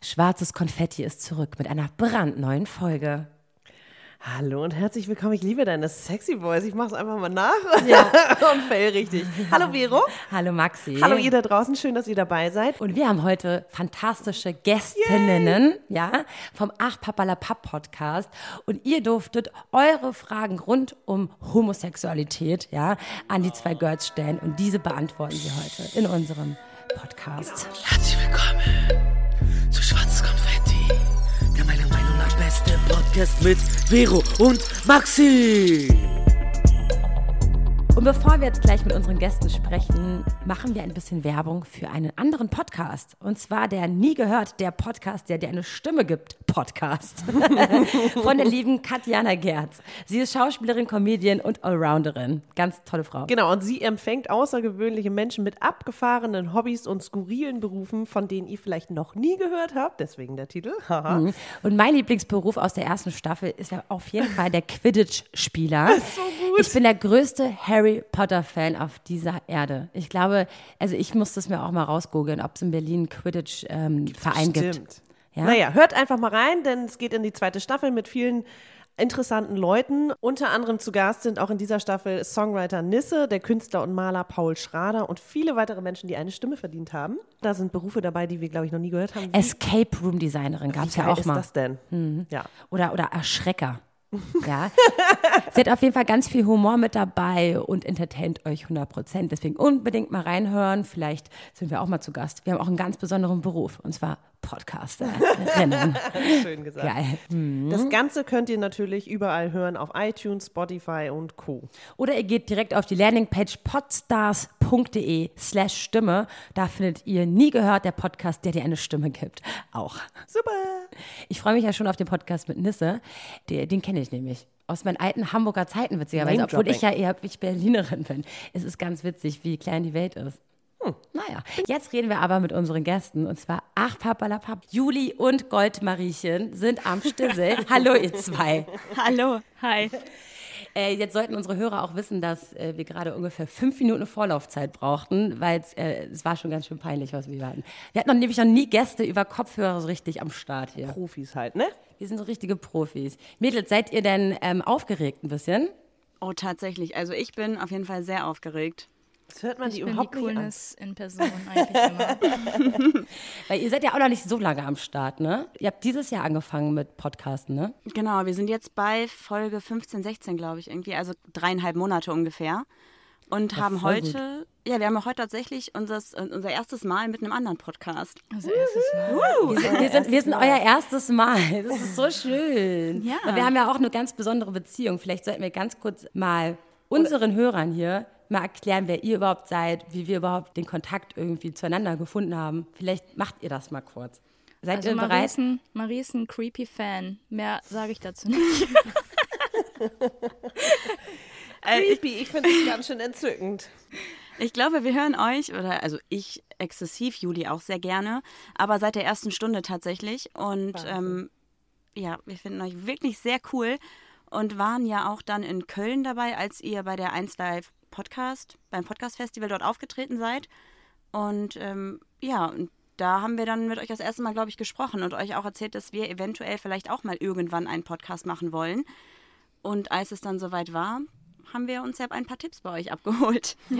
Schwarzes Konfetti ist zurück mit einer brandneuen Folge. Hallo und herzlich willkommen. Ich liebe deine sexy Voice. Ich mache es einfach mal nach Ja. und fail richtig. Hallo Vero. Hallo Maxi. Hallo ihr da draußen. Schön, dass ihr dabei seid. Und wir haben heute fantastische Gästinnen, ja, vom Ach Papalapap Podcast. Und ihr durftet eure Fragen rund um Homosexualität, ja, an die zwei Girls stellen. Und diese beantworten sie heute in unserem Podcast. Herzlich willkommen Podcast mit Vero und Maxi. Und bevor wir jetzt gleich mit unseren Gästen sprechen, machen wir ein bisschen Werbung für einen anderen Podcast. Und zwar der Nie gehört, der Podcast, der dir eine Stimme gibt, Podcast. Von der lieben Katjana Gerz. Sie ist Schauspielerin, Comedian und Allrounderin. Ganz tolle Frau. Genau, und sie empfängt außergewöhnliche Menschen mit abgefahrenen Hobbys und skurrilen Berufen, von denen ihr vielleicht noch nie gehört habt. Deswegen der Titel. Mhm. Und mein Lieblingsberuf aus der ersten Staffel ist ja auf jeden Fall der Quidditch-Spieler. so gut. Ich bin der größte Harry Potter-Fan auf dieser Erde. Ich glaube, also ich muss das mir auch mal rausgoogeln, ob es in Berlin Quidditch-Verein gibt. Stimmt. Ja? Naja, hört einfach mal rein, denn es geht in die zweite Staffel mit vielen interessanten Leuten. Unter anderem zu Gast sind auch in dieser Staffel Songwriter Nisse, der Künstler und Maler Paul Schrader und viele weitere Menschen, die eine Stimme verdient haben. Da sind Berufe dabei, die wir, glaube ich, noch nie gehört haben. Escape Room Designerin gab es ja auch ist mal. das denn? Ja. Oder, oder Erschrecker. Ja. Sie hat auf jeden Fall ganz viel Humor mit dabei und entertaint euch 100 Prozent. Deswegen unbedingt mal reinhören. Vielleicht sind wir auch mal zu Gast. Wir haben auch einen ganz besonderen Beruf und zwar Podcasterinnen. Schön gesagt. Geil. Das Ganze könnt ihr natürlich überall hören auf iTunes, Spotify und Co. Oder ihr geht direkt auf die Landingpage podstars.de slash Stimme. Da findet ihr nie gehört, der Podcast, der dir eine Stimme gibt. Auch. Super. Ich freue mich ja schon auf den Podcast mit Nisse. Den, den kenne ich nämlich. Aus meinen alten Hamburger Zeiten, witzigerweise, obwohl ich ja eher ich Berlinerin bin. Es ist ganz witzig, wie klein die Welt ist. Hm, naja, jetzt reden wir aber mit unseren Gästen und zwar Ach Papalapap. Juli und Goldmariechen sind am Stissel. Hallo ihr zwei. Hallo, hi. Äh, jetzt sollten unsere Hörer auch wissen, dass äh, wir gerade ungefähr fünf Minuten Vorlaufzeit brauchten, weil äh, es war schon ganz schön peinlich, was wir hatten. Wir hatten noch, nämlich noch nie Gäste über Kopfhörer so richtig am Start hier. Profis halt, ne? Wir sind so richtige Profis. Mädels, seid ihr denn ähm, aufgeregt ein bisschen? Oh, tatsächlich. Also ich bin auf jeden Fall sehr aufgeregt. Das hört man die Ich bin die überhaupt nicht an. Coolness in Person eigentlich immer. Weil ihr seid ja auch noch nicht so lange am Start, ne? Ihr habt dieses Jahr angefangen mit Podcasten, ne? Genau, wir sind jetzt bei Folge 15, 16, glaube ich, irgendwie, also dreieinhalb Monate ungefähr. Und haben voll heute, ja, wir haben auch heute tatsächlich unser, unser erstes Mal mit einem anderen Podcast. Also erstes Mal. Wir sind, wir, sind, wir sind euer erstes Mal. Das ist so schön. Ja. Weil wir haben ja auch eine ganz besondere Beziehung. Vielleicht sollten wir ganz kurz mal unseren Hörern hier mal erklären, wer ihr überhaupt seid, wie wir überhaupt den Kontakt irgendwie zueinander gefunden haben. Vielleicht macht ihr das mal kurz. Seid Also ihr Marie bereit? ist, ein, Marie ist ein creepy Fan. Mehr sage ich dazu nicht. Creepy, ich finde es ganz schön entzückend. Ich glaube, wir hören euch, oder also ich exzessiv, Juli auch sehr gerne, aber seit der ersten Stunde tatsächlich. Und ähm, ja, wir finden euch wirklich sehr cool und waren ja auch dann in Köln dabei, als ihr bei der 1 Live Podcast, beim Podcast Festival dort aufgetreten seid. Und ähm, ja, und da haben wir dann mit euch das erste Mal, glaube ich, gesprochen und euch auch erzählt, dass wir eventuell vielleicht auch mal irgendwann einen Podcast machen wollen. Und als es dann soweit war, haben wir uns ja ein paar Tipps bei euch abgeholt.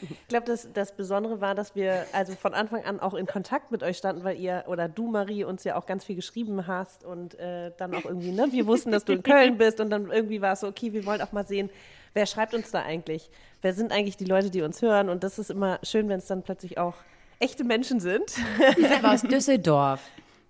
Ich glaube, das, das Besondere war, dass wir also von Anfang an auch in Kontakt mit euch standen, weil ihr oder du, Marie, uns ja auch ganz viel geschrieben hast und äh, dann auch irgendwie, ne, wir wussten, dass du in Köln bist und dann irgendwie war es so, okay, wir wollen auch mal sehen, wer schreibt uns da eigentlich? Wer sind eigentlich die Leute, die uns hören? Und das ist immer schön, wenn es dann plötzlich auch echte Menschen sind. Ihr seid aber aus Düsseldorf.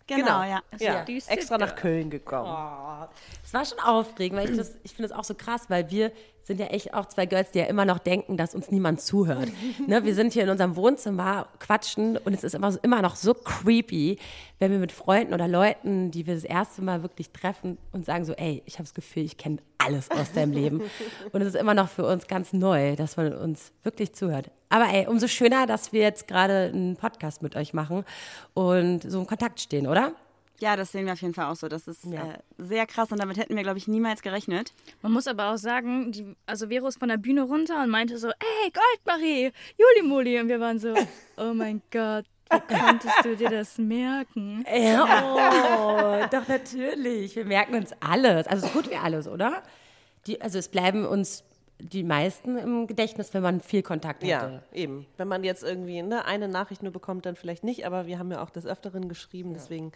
Genau, ja. ja Düsseldorf. extra nach Köln gekommen. Es war schon aufregend, weil ich das, ich finde das auch so krass, weil wir sind ja echt auch zwei Girls, die ja immer noch denken, dass uns niemand zuhört. ne, wir sind hier in unserem Wohnzimmer, quatschen und es ist immer, immer noch so creepy, wenn wir mit Freunden oder Leuten, die wir das erste Mal wirklich treffen und sagen so, ey, ich habe das Gefühl, ich kenne alles aus deinem Leben. Und es ist immer noch für uns ganz neu, dass man uns wirklich zuhört. Aber ey, umso schöner, dass wir jetzt gerade einen Podcast mit euch machen und so im Kontakt stehen, oder? Ja, das sehen wir auf jeden Fall auch so. Das ist äh, sehr krass und damit hätten wir, glaube ich, niemals gerechnet. Man muss aber auch sagen, die, also Vero ist von der Bühne runter und meinte so, ey, Goldmarie, Juli Muli. Und wir waren so, oh mein Gott, Konntest du dir das merken? Ja, oh, doch natürlich. Wir merken uns alles. Also so gut wie alles, oder? Die, also es bleiben uns die meisten im Gedächtnis, wenn man viel Kontakt hatte. Ja, eben. Wenn man jetzt irgendwie ne, eine Nachricht nur bekommt, dann vielleicht nicht, aber wir haben ja auch des Öfteren geschrieben, deswegen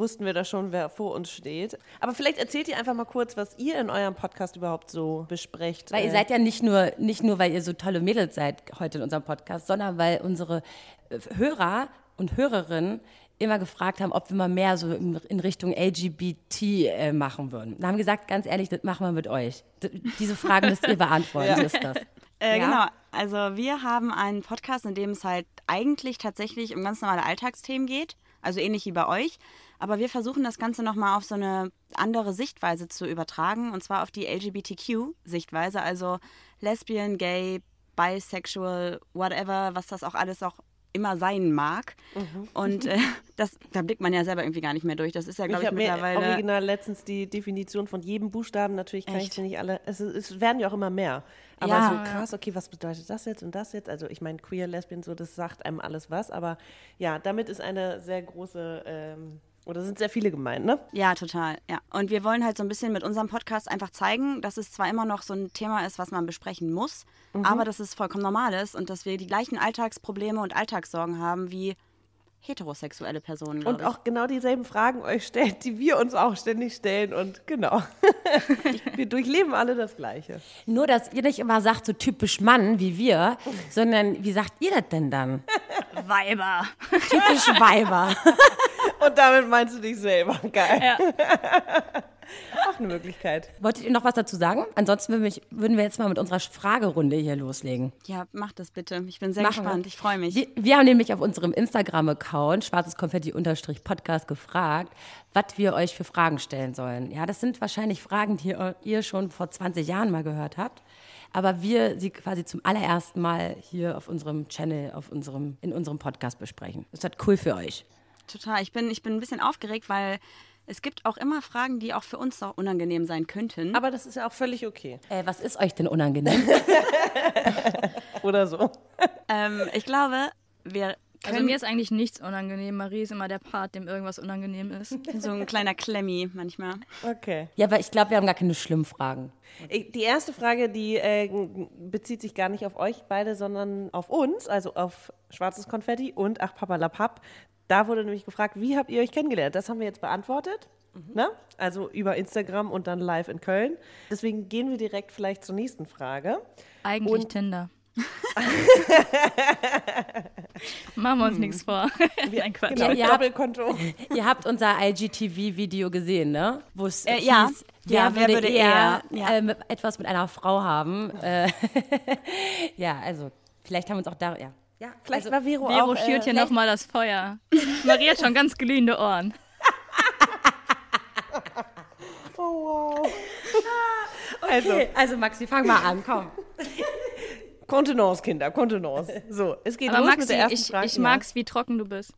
wussten wir da schon, wer vor uns steht. Aber vielleicht erzählt ihr einfach mal kurz, was ihr in eurem Podcast überhaupt so besprecht. Weil ihr Äh, seid ja nicht nur, nicht nur, weil ihr so tolle Mädels seid heute in unserem Podcast, sondern weil unsere äh, Hörer und Hörerinnen immer gefragt haben, ob wir mal mehr so in, Richtung LGBT äh, machen würden. Und haben gesagt, ganz ehrlich, das machen wir mit euch. D diese Fragen müsst ihr beantworten, so ist das. Äh, Ja? Genau, also wir haben einen Podcast, in dem es halt eigentlich tatsächlich um ganz normale Alltagsthemen geht, also ähnlich wie bei euch. Aber wir versuchen das Ganze nochmal auf so eine andere Sichtweise zu übertragen, und zwar auf die LGBTQ-Sichtweise, also Lesbian, Gay, Bisexual, whatever, was das auch alles auch immer sein mag. Und äh, das, da blickt man ja selber irgendwie gar nicht mehr durch. Das ist ja, Ich glaube ich, mir mittlerweile. original letztens die Definition von jedem Buchstaben, natürlich kann ich Echt? sie nicht alle, es, es werden ja auch immer mehr. Aber Ja. so krass, okay, was bedeutet das jetzt und das jetzt? Also ich meine, queer, lesbian, so, das sagt einem alles was, aber ja, damit ist eine sehr große, ähm, oder sind sehr viele gemeint, ne? Ja, total. Ja. Und wir wollen halt so ein bisschen mit unserem Podcast einfach zeigen, dass es zwar immer noch so ein Thema ist, was man besprechen muss, aber dass es vollkommen normal ist und dass wir die gleichen Alltagsprobleme und Alltagssorgen haben wie heterosexuelle Personen. Und ich. auch genau dieselben Fragen euch stellt, die wir uns auch ständig stellen und genau. wir durchleben alle das Gleiche. Nur, dass ihr nicht immer sagt, so typisch Mann wie wir, sondern wie sagt ihr das denn dann? Weiber. Typisch Weiber. Und damit meinst du dich selber. Geil. Ja. Auch eine Möglichkeit. Wolltet ihr noch was dazu sagen? Ansonsten würden wir, würden wir jetzt mal mit unserer Fragerunde hier loslegen. ja, mach das bitte. Ich bin sehr Machen wir. gespannt. Ich freue mich. Wir, wir haben nämlich auf unserem Instagram-Account schwarzes Konfetti-Podcast gefragt, was wir euch für Fragen stellen sollen. Ja, das sind wahrscheinlich Fragen, die ihr, ihr schon vor 20 Jahren mal gehört habt. Aber wir sie quasi zum allerersten Mal hier auf unserem Channel, auf unserem, in unserem Podcast besprechen. Ist das cool für euch? Total. Ich bin, ich bin ein bisschen aufgeregt, weil es gibt auch immer Fragen, die auch für uns auch unangenehm sein könnten. Aber das ist ja auch völlig okay. Äh, was ist euch denn unangenehm? Oder so. ähm, ich glaube, wir können Also mir ist eigentlich nichts unangenehm. Marie ist immer der Part, dem irgendwas unangenehm ist. so ein kleiner Klemmi manchmal. Okay. ja, aber ich glaube, wir haben gar keine schlimmen Fragen. Die erste Frage, die äh, bezieht sich gar nicht auf euch beide, sondern auf uns, also auf Schwarzes Konfetti und Ach Papa La Papp. Da wurde nämlich gefragt, wie habt ihr euch kennengelernt? Das haben wir jetzt beantwortet. Ne? Also über Instagram und dann live in Köln. Deswegen gehen wir direkt vielleicht zur nächsten Frage. Eigentlich Und- Tinder. Machen wir uns nichts vor. Nein, Quatsch. Genau, ihr habt-. Ihr habt unser IGTV-Video gesehen, ne? Wo es Äh, ja. hieß, Ja, wer, würde, eher, Ja. äh, mit, etwas mit einer Frau haben. Äh, ja, also vielleicht haben wir uns auch da, ja. Ja Vielleicht also, war Vero, Vero auch... schürt hier Äh, nochmal das Feuer. Marie hat schon ganz glühende Ohren. also, okay, also Maxi, fang mal an, komm. Kontenance, Kinder, Kontenance. So, es geht Aber los Maxi, mit der ersten ich, Frage. ich mag's, wie trocken du bist.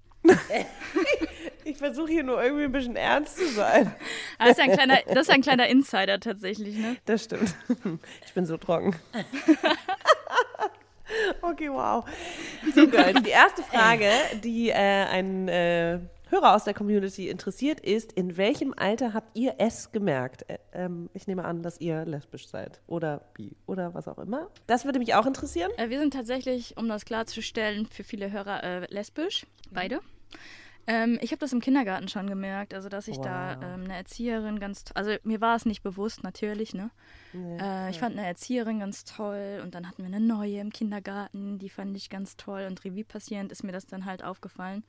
Ich versuche hier nur irgendwie ein bisschen ernst zu sein. Ah, Das ist, ein kleiner, das ist ein kleiner Insider tatsächlich, ne? Das stimmt. Ich bin so trocken. Okay, wow. So geil. Die erste Frage, die äh, ein äh, Hörer aus der Community interessiert, ist, in welchem Alter habt ihr es gemerkt? Ä- ähm, ich nehme an, dass ihr lesbisch seid oder bi oder was auch immer. Das würde mich auch interessieren. Äh, Wir sind tatsächlich, um das klarzustellen, für viele Hörer äh, lesbisch, beide. Ähm, ich habe das im Kindergarten schon gemerkt, also dass ich da ähm, eine Erzieherin ganz, also mir war es nicht bewusst, natürlich, ne? äh, ich fand eine Erzieherin ganz toll und dann hatten wir eine neue im Kindergarten, die fand ich ganz toll und Revue passierend ist mir das dann halt aufgefallen.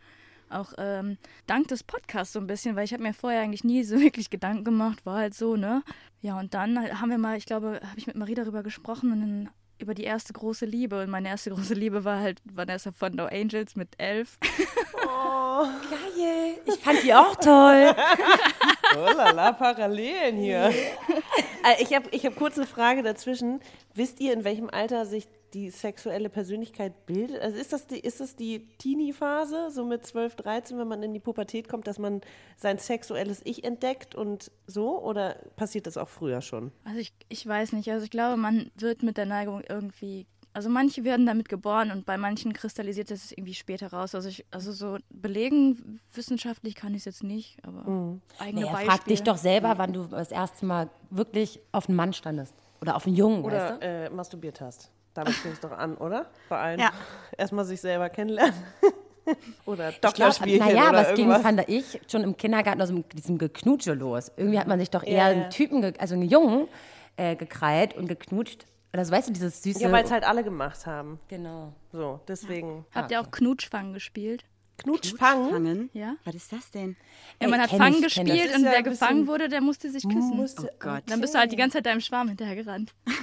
Auch ähm, dank des Podcasts so ein bisschen, weil ich habe mir vorher eigentlich nie so wirklich Gedanken gemacht, war halt so, ne? Ja, und dann halt haben wir mal, ich glaube, habe ich mit Marie darüber gesprochen und dann über die erste große Liebe. Und meine erste große Liebe war halt Vanessa von No Angels mit elf. Geil. Ich fand die auch toll. Oh lala, Parallelen hier. Äh, ich habe ich hab kurz eine Frage dazwischen. Wisst ihr, in welchem Alter sich die sexuelle Persönlichkeit bildet? Also ist das die, ist das die Teenie-Phase, so mit 12, 13, wenn man in die Pubertät kommt, dass man sein sexuelles Ich entdeckt und so? Oder passiert das auch früher schon? Also ich, ich weiß nicht. Also ich glaube, man wird mit der Neigung irgendwie Also manche werden damit geboren und bei manchen kristallisiert es irgendwie später raus. Also ich, also so belegen wissenschaftlich kann ich es jetzt nicht, aber eigene Naja, frag dich doch selber, wann du das erste Mal wirklich auf einen Mann standest. Oder auf einen Jungen, weißt Oder du? äh, masturbiert hast. Damit fing es doch an, oder? Bei allen. Ja. Erstmal sich selber kennenlernen. oder Doktorspielchen naja, aber es ging, fand ich, schon im Kindergarten aus dem, diesem Geknutsche los. Irgendwie hat man sich doch eher Ja, ja. einen Typen, also einen Jungen, äh, gekrallt und geknutscht. Oder so, weißt du, dieses süße... Ja, weil es halt alle gemacht haben. genau. So, deswegen. Habt ihr auch Knutschfang gespielt? Knutschfang. Fangen? Ja? Was ist das denn? Ja, man Ey, hat Fang ich, gespielt und ja wer gefangen wurde, der musste sich küssen. Oh Gott. Dann bist du halt die ganze Zeit deinem Schwarm hinterher gerannt.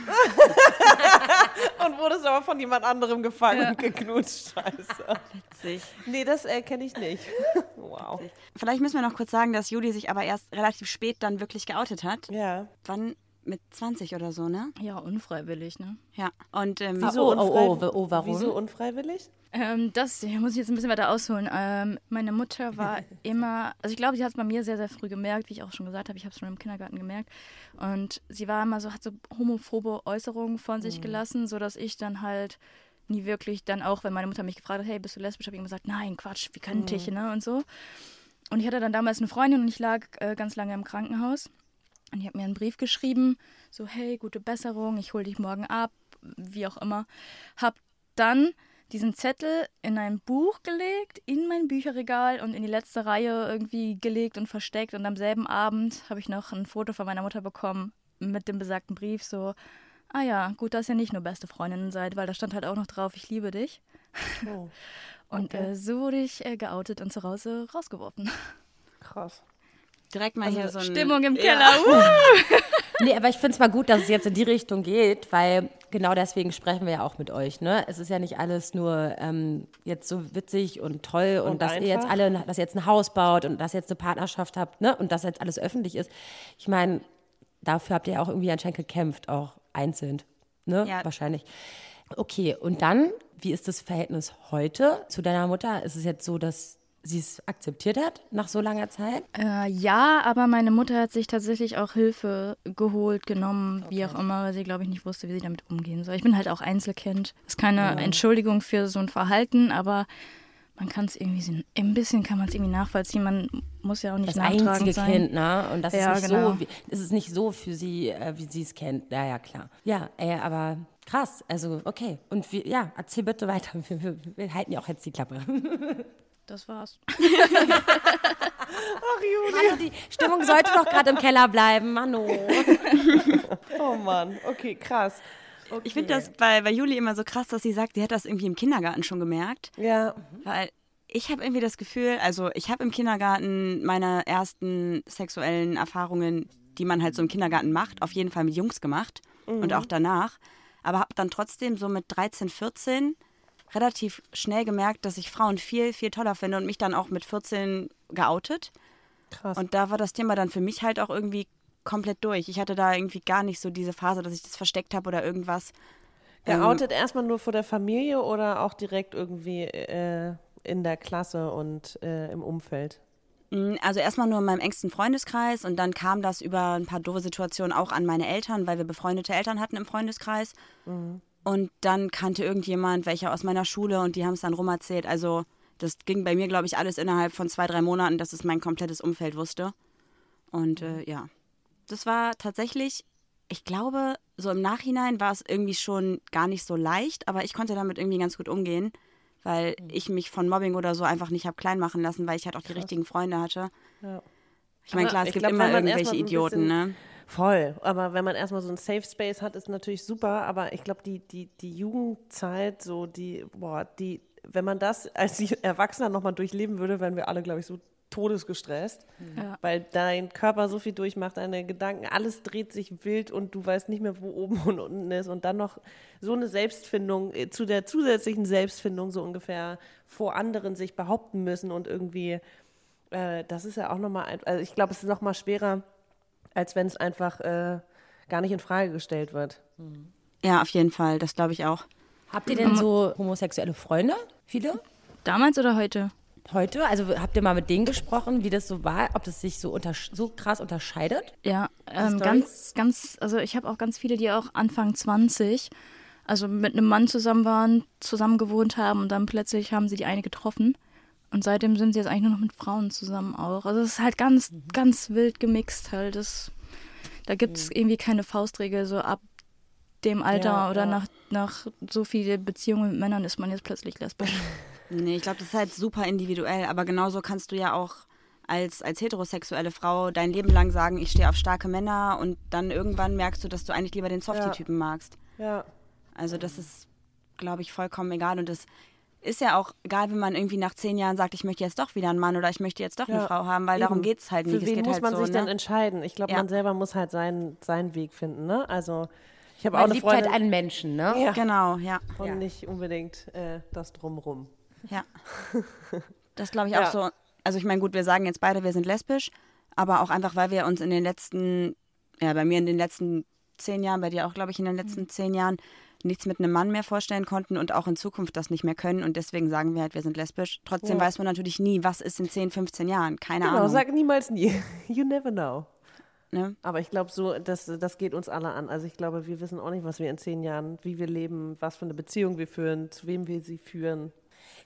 Und wurdest aber von jemand anderem gefangen und geknutscht. Scheiße. Witzig. Nee, das äh, kenne ich nicht. wow. Vielleicht müssen wir noch kurz sagen, dass Juli sich aber erst relativ spät dann wirklich geoutet hat. Ja. Wann? Mit 20 oder so, ne? Ja, unfreiwillig, ne? Ja. Und ähm, Ah, oh, oh, oh, oh, warum? Wieso unfreiwillig? Ähm, das muss ich jetzt ein bisschen weiter ausholen. Ähm, meine Mutter war immer, also ich glaube, sie hat es bei mir sehr, sehr früh gemerkt, wie ich auch schon gesagt habe, ich habe es schon im Kindergarten gemerkt. Und sie war immer so, hat so homophobe Äußerungen von sich gelassen, sodass ich dann halt nie wirklich dann auch, wenn meine Mutter mich gefragt hat, hey, bist du lesbisch, habe ich immer gesagt, nein, Quatsch, wie könnte ich, ne? Und so. Und ich hatte dann damals eine Freundin und ich lag äh, ganz lange im Krankenhaus. Und die hat mir einen Brief geschrieben, so, hey, gute Besserung, ich hole dich morgen ab, wie auch immer. Hab dann diesen Zettel in ein Buch gelegt, in mein Bücherregal und in die letzte Reihe irgendwie gelegt und versteckt. Und am selben Abend habe ich noch ein Foto von meiner Mutter bekommen mit dem besagten Brief, so, ah ja, gut, dass ihr nicht nur beste Freundinnen seid, weil da stand halt auch noch drauf, ich liebe dich. Oh, Und äh, so wurde ich äh, geoutet und zu Hause rausgeworfen. krass. Direkt mal hier so ein... Stimmung im Keller. Uh. Nee, aber ich finde es mal gut, dass es jetzt in die Richtung geht, weil genau deswegen sprechen wir ja auch mit euch. Ne? Es ist ja nicht alles nur ähm, jetzt so witzig und toll und, Und dass ihr jetzt einfach. alle, dass ihr jetzt ein Haus baut und dass ihr jetzt eine Partnerschaft habt ne? und dass jetzt alles öffentlich ist. Ich meine, dafür habt ihr ja auch irgendwie anscheinend gekämpft, auch einzeln. Ne? Ja. Wahrscheinlich. Okay, und dann, wie ist das Verhältnis heute zu deiner Mutter? Ist es jetzt so, dass sie es akzeptiert hat nach so langer Zeit? Äh, ja, aber meine Mutter hat sich tatsächlich auch Hilfe geholt, genommen, wie auch immer, weil sie, glaube ich, nicht wusste, wie sie damit umgehen soll. Ich bin halt auch Einzelkind. Ist keine Entschuldigung für so ein Verhalten, aber man kann es irgendwie, so- ein bisschen kann man es irgendwie nachvollziehen. Man muss ja auch nicht das einzige sein. Kind, ne? Und das Ja, ist nicht genau. so, wie, es ist nicht so für sie, äh, wie sie es kennt. Ja, ja, klar. Ja, ey, aber krass. Also, okay. Und wir, ja, erzähl bitte weiter. Wir, wir, wir halten ja auch jetzt die Klappe. Das war's. Hallo, die Stimmung sollte doch gerade im Keller bleiben, Mano. Oh Mann, okay, krass. Okay. Ich finde das bei, bei Juli immer so krass, dass sie sagt, sie hat das irgendwie im Kindergarten schon gemerkt. Ja, Weil ich habe irgendwie das Gefühl, also ich habe im Kindergarten meine ersten sexuellen Erfahrungen, die man halt so im Kindergarten macht, auf jeden Fall mit Jungs gemacht und auch danach. Aber habe dann trotzdem so mit 13, 14 relativ schnell gemerkt, dass ich Frauen viel, viel toller finde und mich dann auch mit 14 geoutet. krass. Und da war das Thema dann für mich halt auch irgendwie komplett durch. Ich hatte da irgendwie gar nicht so diese Phase, dass ich das versteckt habe oder irgendwas. Ähm, Geoutet erstmal nur vor der Familie oder auch direkt irgendwie äh, in der Klasse und äh, im Umfeld? Mm, Also erstmal nur in meinem engsten Freundeskreis und dann kam das über ein paar doofe Situationen auch an meine Eltern, weil wir befreundete Eltern hatten im Freundeskreis. Und dann kannte irgendjemand welche aus meiner Schule und die haben es dann rumerzählt. Also das ging bei mir, glaube ich, alles innerhalb von zwei, drei Monaten, dass es mein komplettes Umfeld wusste. Und äh, ja, das war tatsächlich, ich glaube, so im Nachhinein war es irgendwie schon gar nicht so leicht, aber ich konnte damit irgendwie ganz gut umgehen, weil ich mich von Mobbing oder so einfach nicht habe klein machen lassen, weil ich halt auch die richtigen Freunde hatte. Ja. Ich meine, klar, es gibt glaub, immer irgendwelche Idioten, ne? Voll, aber wenn man erstmal so einen Safe Space hat, ist natürlich super, aber ich glaube, die, die, die Jugendzeit, so die, boah, die, wenn man das als Erwachsener nochmal durchleben würde, wären wir alle, glaube ich, so todesgestresst, Ja. weil dein Körper so viel durchmacht, deine Gedanken, alles dreht sich wild und du weißt nicht mehr, wo oben und unten ist. Und dann noch so eine Selbstfindung, äh, zu der zusätzlichen Selbstfindung so ungefähr vor anderen sich behaupten müssen und irgendwie, äh, das ist ja auch nochmal, ein, also ich glaube, es ist nochmal schwerer, als wenn es einfach äh, gar nicht in Frage gestellt wird. Ja, auf jeden Fall, das glaube ich auch. Habt ihr denn so homosexuelle Freunde? Viele? Damals oder heute? Heute? Also habt ihr mal mit denen gesprochen, wie das so war, ob das sich so, so krass unterscheidet? Ja, ähm, ganz, ganz, also ich habe auch ganz viele, die auch Anfang 20. also mit einem Mann zusammen waren, zusammen gewohnt haben und dann plötzlich haben sie die eine getroffen. Und seitdem sind sie jetzt eigentlich nur noch mit Frauen zusammen auch. Also es ist halt ganz, Mhm. ganz wild gemixt halt. Das, da gibt es irgendwie keine Faustregel, so ab dem Alter Ja, oder ja. Nach, nach so viele Beziehungen mit Männern ist man jetzt plötzlich lesbisch. Nee, ich glaube, das ist halt super individuell, aber genauso kannst du ja auch als, als heterosexuelle Frau dein Leben lang sagen, ich stehe auf starke Männer und dann irgendwann merkst du, dass du eigentlich lieber den Softie-Typen magst. Ja. Also das ist, glaube ich, vollkommen egal und das ist ja auch egal, wenn man irgendwie nach zehn Jahren sagt, ich möchte jetzt doch wieder einen Mann oder ich möchte jetzt doch eine Ja, Frau haben, weil darum eben. geht es halt nicht. Für es wen geht muss halt man so, sich denn ne? entscheiden? Ich glaube, Ja. man selber muss halt seinen, seinen Weg finden, ne? Also, ich habe auch Man eine liebt Freundin halt einen Menschen, ne? Ja. Genau, ja. und Ja. nicht unbedingt äh, das Drumrum. Ja. Das glaube ich auch Ja. so. Also ich meine, gut, wir sagen jetzt beide, wir sind lesbisch, aber auch einfach, weil wir uns in den letzten, ja, bei mir in den letzten zehn Jahren, bei dir auch, glaube ich, in den letzten zehn Jahren nichts mit einem Mann mehr vorstellen konnten und auch in Zukunft das nicht mehr können und deswegen sagen wir halt, wir sind lesbisch. Trotzdem Ja. weiß man natürlich nie, was ist in 10, 15 Jahren. Keine Genau, Ahnung. sag niemals nie. You never know. ne? Aber ich glaube, so, das, das geht uns alle an. Also ich glaube, wir wissen auch nicht, was wir in zehn Jahren, wie wir leben, was für eine Beziehung wir führen, zu wem wir sie führen.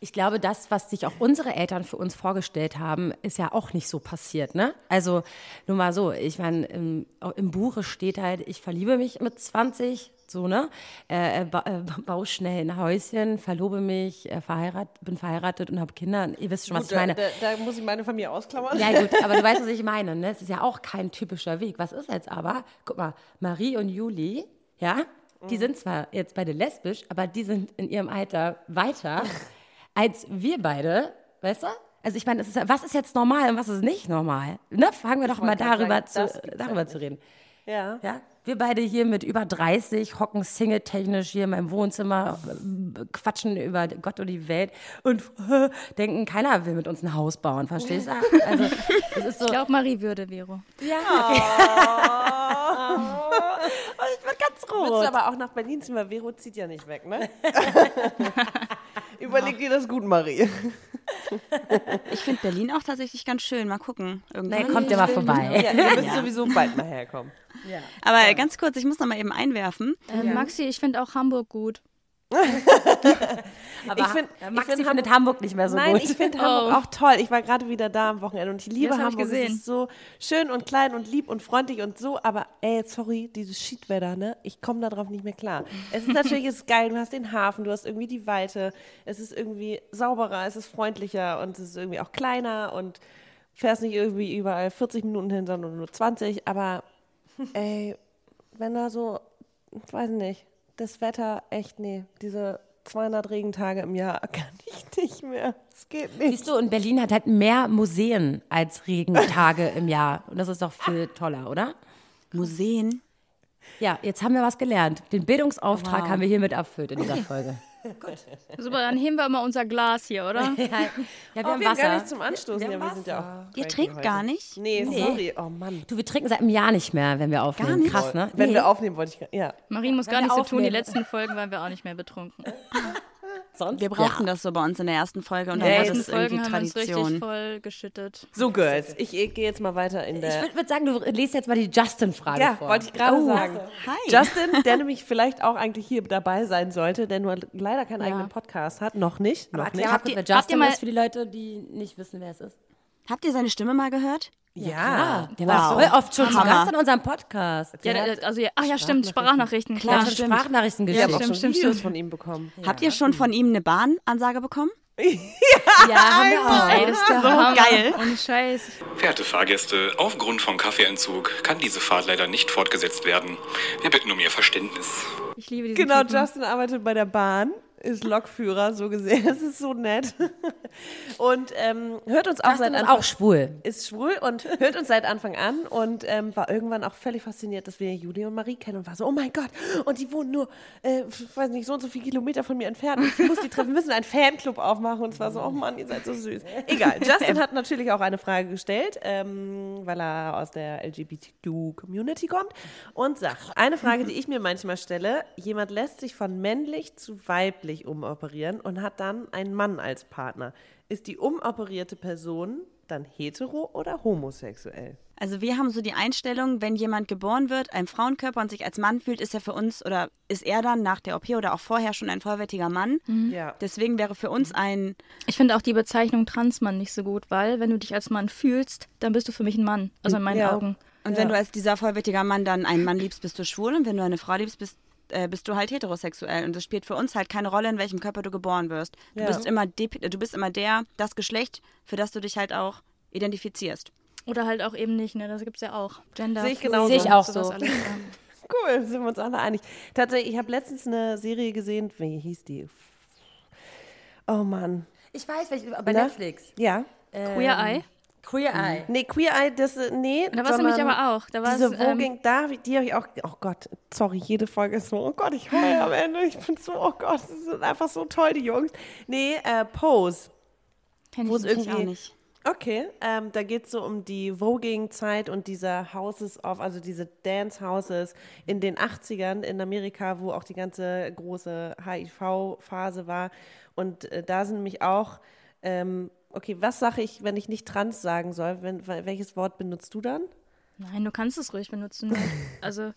Ich glaube, das, was sich auch unsere Eltern für uns vorgestellt haben, ist ja auch nicht so passiert, ne? Also, nur mal so, ich meine, im, im Buche steht halt, ich verliebe mich mit 20, so, ne? Äh, ba, äh, baue schnell ein Häuschen, verlobe mich, äh, verheirat, bin verheiratet und habe Kinder. Ihr wisst schon, was ich meine. Da, da, muss ich meine Familie ausklammern. Ja, gut, aber du weißt, was ich meine. Ne? Es ist ja auch kein typischer Weg. Was ist jetzt aber? Guck mal, Marie und Juli, ja, die sind zwar jetzt beide lesbisch, aber die sind in ihrem Alter weiter als wir beide, weißt du? Also ich meine, ist, was ist jetzt normal und was ist nicht normal? Ne? Fangen wir doch mal darüber, sagen, zu, darüber ja zu reden. Ja. Ja? Wir beide hier mit über 30 hocken single-technisch hier in meinem Wohnzimmer, quatschen über Gott und die Welt und äh, denken, keiner will mit uns ein Haus bauen, verstehst du? Also, es ist so, Ich glaube, Marie würde, Vero. ja, okay. Oh, ich bin ganz Willst rot. du aber auch nach Berlin ziehen, weil Vero zieht ja nicht weg, ne? Überleg dir das gut, Marie. Ich finde Berlin auch tatsächlich ganz schön. Mal gucken. Irgendwann. Nee, kommt ja mal vorbei. Ja, ihr müsst sowieso bald mal herkommen. Aber ganz kurz, ich muss noch mal eben einwerfen. Ähm, Maxi, ich finde auch Hamburg gut. Aber Ich find- ja, ich Maxi find findet Hamburg nicht mehr so Nein, gut. ich finde Oh. Hamburg auch toll. Ich war gerade wieder da am Wochenende und ich liebe Das hab ich Hamburg. Es gesehen. ist so schön und klein und lieb und freundlich und so, aber ey, sorry, dieses Schiedwetter, ne? Ich komme darauf nicht mehr klar. Es ist natürlich es ist geil, du hast den Hafen, du hast irgendwie die Weite, es ist irgendwie sauberer, es ist freundlicher und es ist irgendwie auch kleiner und fährst nicht irgendwie überall 40 Minuten hin, sondern nur 20, aber ey, wenn da so, ich weiß nicht, das Wetter, echt, nee, diese 200 Regentage im Jahr kann ich nicht mehr. Es geht nicht. Siehst du, und Berlin hat halt mehr Museen als Regentage im Jahr. Und das ist doch viel toller, oder? Museen. Ja, jetzt haben wir was gelernt. Den Bildungsauftrag haben wir hiermit erfüllt in dieser Folge. Super, dann heben wir mal unser Glas hier, oder? ja, ja, wir Oh, haben wir haben gar Wasser. nicht zum Anstoßen. Wir Ja, haben wir sind ja auch Ihr trinkt heute. gar nicht? Nee, Nee. sorry. Oh Mann. Du, wir trinken seit einem Jahr nicht mehr, wenn wir aufnehmen. nicht? Krass, ne? Wenn Nee. wir aufnehmen, wollte ich. Ja. Marie muss Wenn gar wir nicht so tun. Die letzten Folgen waren wir auch nicht mehr betrunken. Sonst? Wir brauchten das so bei uns in der ersten Folge und Ja, dann letzten das irgendwie Folgen haben wir uns richtig Tradition. voll geschüttet. So, Girls. Ich, ich gehe jetzt mal weiter in Ich der. würde würd sagen, du liest jetzt mal die Justin-Frage Ja, vor. wollte ich gerade Oh, sagen. hi. Justin, der nämlich vielleicht auch eigentlich hier dabei sein sollte, der nur leider keinen Ja. eigenen Podcast hat. Noch nicht. Aber Noch erklär nicht. mal kurz, wer habt ihr Justin mal- ist für die Leute, die nicht wissen, wer es ist. Habt ihr seine Stimme mal gehört? Ja. Der war voll oft schon zu Hammer. Gast in unserem Podcast. Ja, also, ja, ach ja, stimmt, Sprachnachrichten, Klar, stimmt. Sprachnachrichten Ich habe geschickt. auch schon stimmt, Videos stimmt. von ihm bekommen. Habt ihr schon von ihm eine Bahnansage bekommen? Ja, haben wir auch. Ey, das ist der Hammer. geil. Ohne Scheiß. Verehrte Fahrgäste, aufgrund von Kaffeeentzug kann diese Fahrt leider nicht fortgesetzt werden. Wir bitten um Ihr Verständnis. Ich liebe diesen Genau, Typen. Justin arbeitet bei der Bahn, ist Lokführer, so gesehen. Das ist so nett. Und ähm, hört uns auch Justin seit Anfang auch schwul. ist schwul und hört uns seit Anfang an und ähm, war irgendwann auch völlig fasziniert, dass wir Julie und Marie kennen und war so, oh mein Gott, und die wohnen nur, äh, ich weiß nicht, so und so viele Kilometer von mir entfernt. Ich muss die treffen, wir müssen einen Fanclub aufmachen und es war so, oh Mann, ihr seid so süß. Egal, Justin hat natürlich auch eine Frage gestellt, ähm, weil er aus der LGBTQ-Community kommt und sagt, eine Frage, die ich mir manchmal stelle, jemand lässt sich von männlich zu weiblich umoperieren und hat dann einen Mann als Partner. Ist die umoperierte Person dann hetero oder homosexuell? Also wir haben so die Einstellung, wenn jemand geboren wird, ein Frauenkörper und sich als Mann fühlt, ist er für uns oder ist er dann nach der OP oder auch vorher schon ein vollwertiger Mann. Ja. Deswegen wäre für uns ein, Ich finde auch die Bezeichnung Transmann nicht so gut, weil wenn du dich als Mann fühlst, dann bist du für mich ein Mann. Also in meinen Ja. Augen. und wenn du als dieser vollwertiger Mann dann einen Mann liebst, bist du schwul und wenn du eine Frau liebst, bist, äh, bist du halt heterosexuell. Und es spielt für uns halt keine Rolle, in welchem Körper du geboren wirst. Du, Ja. bist, immer du bist immer der, das Geschlecht, für das du dich halt auch identifizierst. Oder halt auch eben nicht, ne? Das gibt's ja auch. Gender. Sehe ich genauso. Sehe ich auch so. alles. Cool, sind wir uns alle einig. Tatsächlich, ich habe letztens eine Serie gesehen, wie hieß die? Oh Mann. Ich weiß, welche, bei Na? Netflix. Ja. Queer Eye. Queer Eye. Nee, Queer Eye, das, äh, nee. Da war es nämlich aber auch. Da war Diese es, ähm, Voging, da, die habe ich auch, oh Gott, sorry, jede Folge ist so, oh Gott, ich heule am Ende, ich bin so, oh Gott, die sind einfach so toll, die Jungs. Nee, äh, Pose. kenn ich wo. Ich auch irgendwie- nicht. Okay, ähm, da geht es so um die Voging-Zeit und diese Houses of, also diese Dance-Houses in den 80ern in Amerika, wo auch die ganze große HIV-Phase war. Und äh, da sind nämlich auch, ähm, okay, was sage ich, wenn ich nicht trans sagen soll? Wenn, wel- welches Wort benutzt du dann? Nein, du kannst es ruhig benutzen. Also,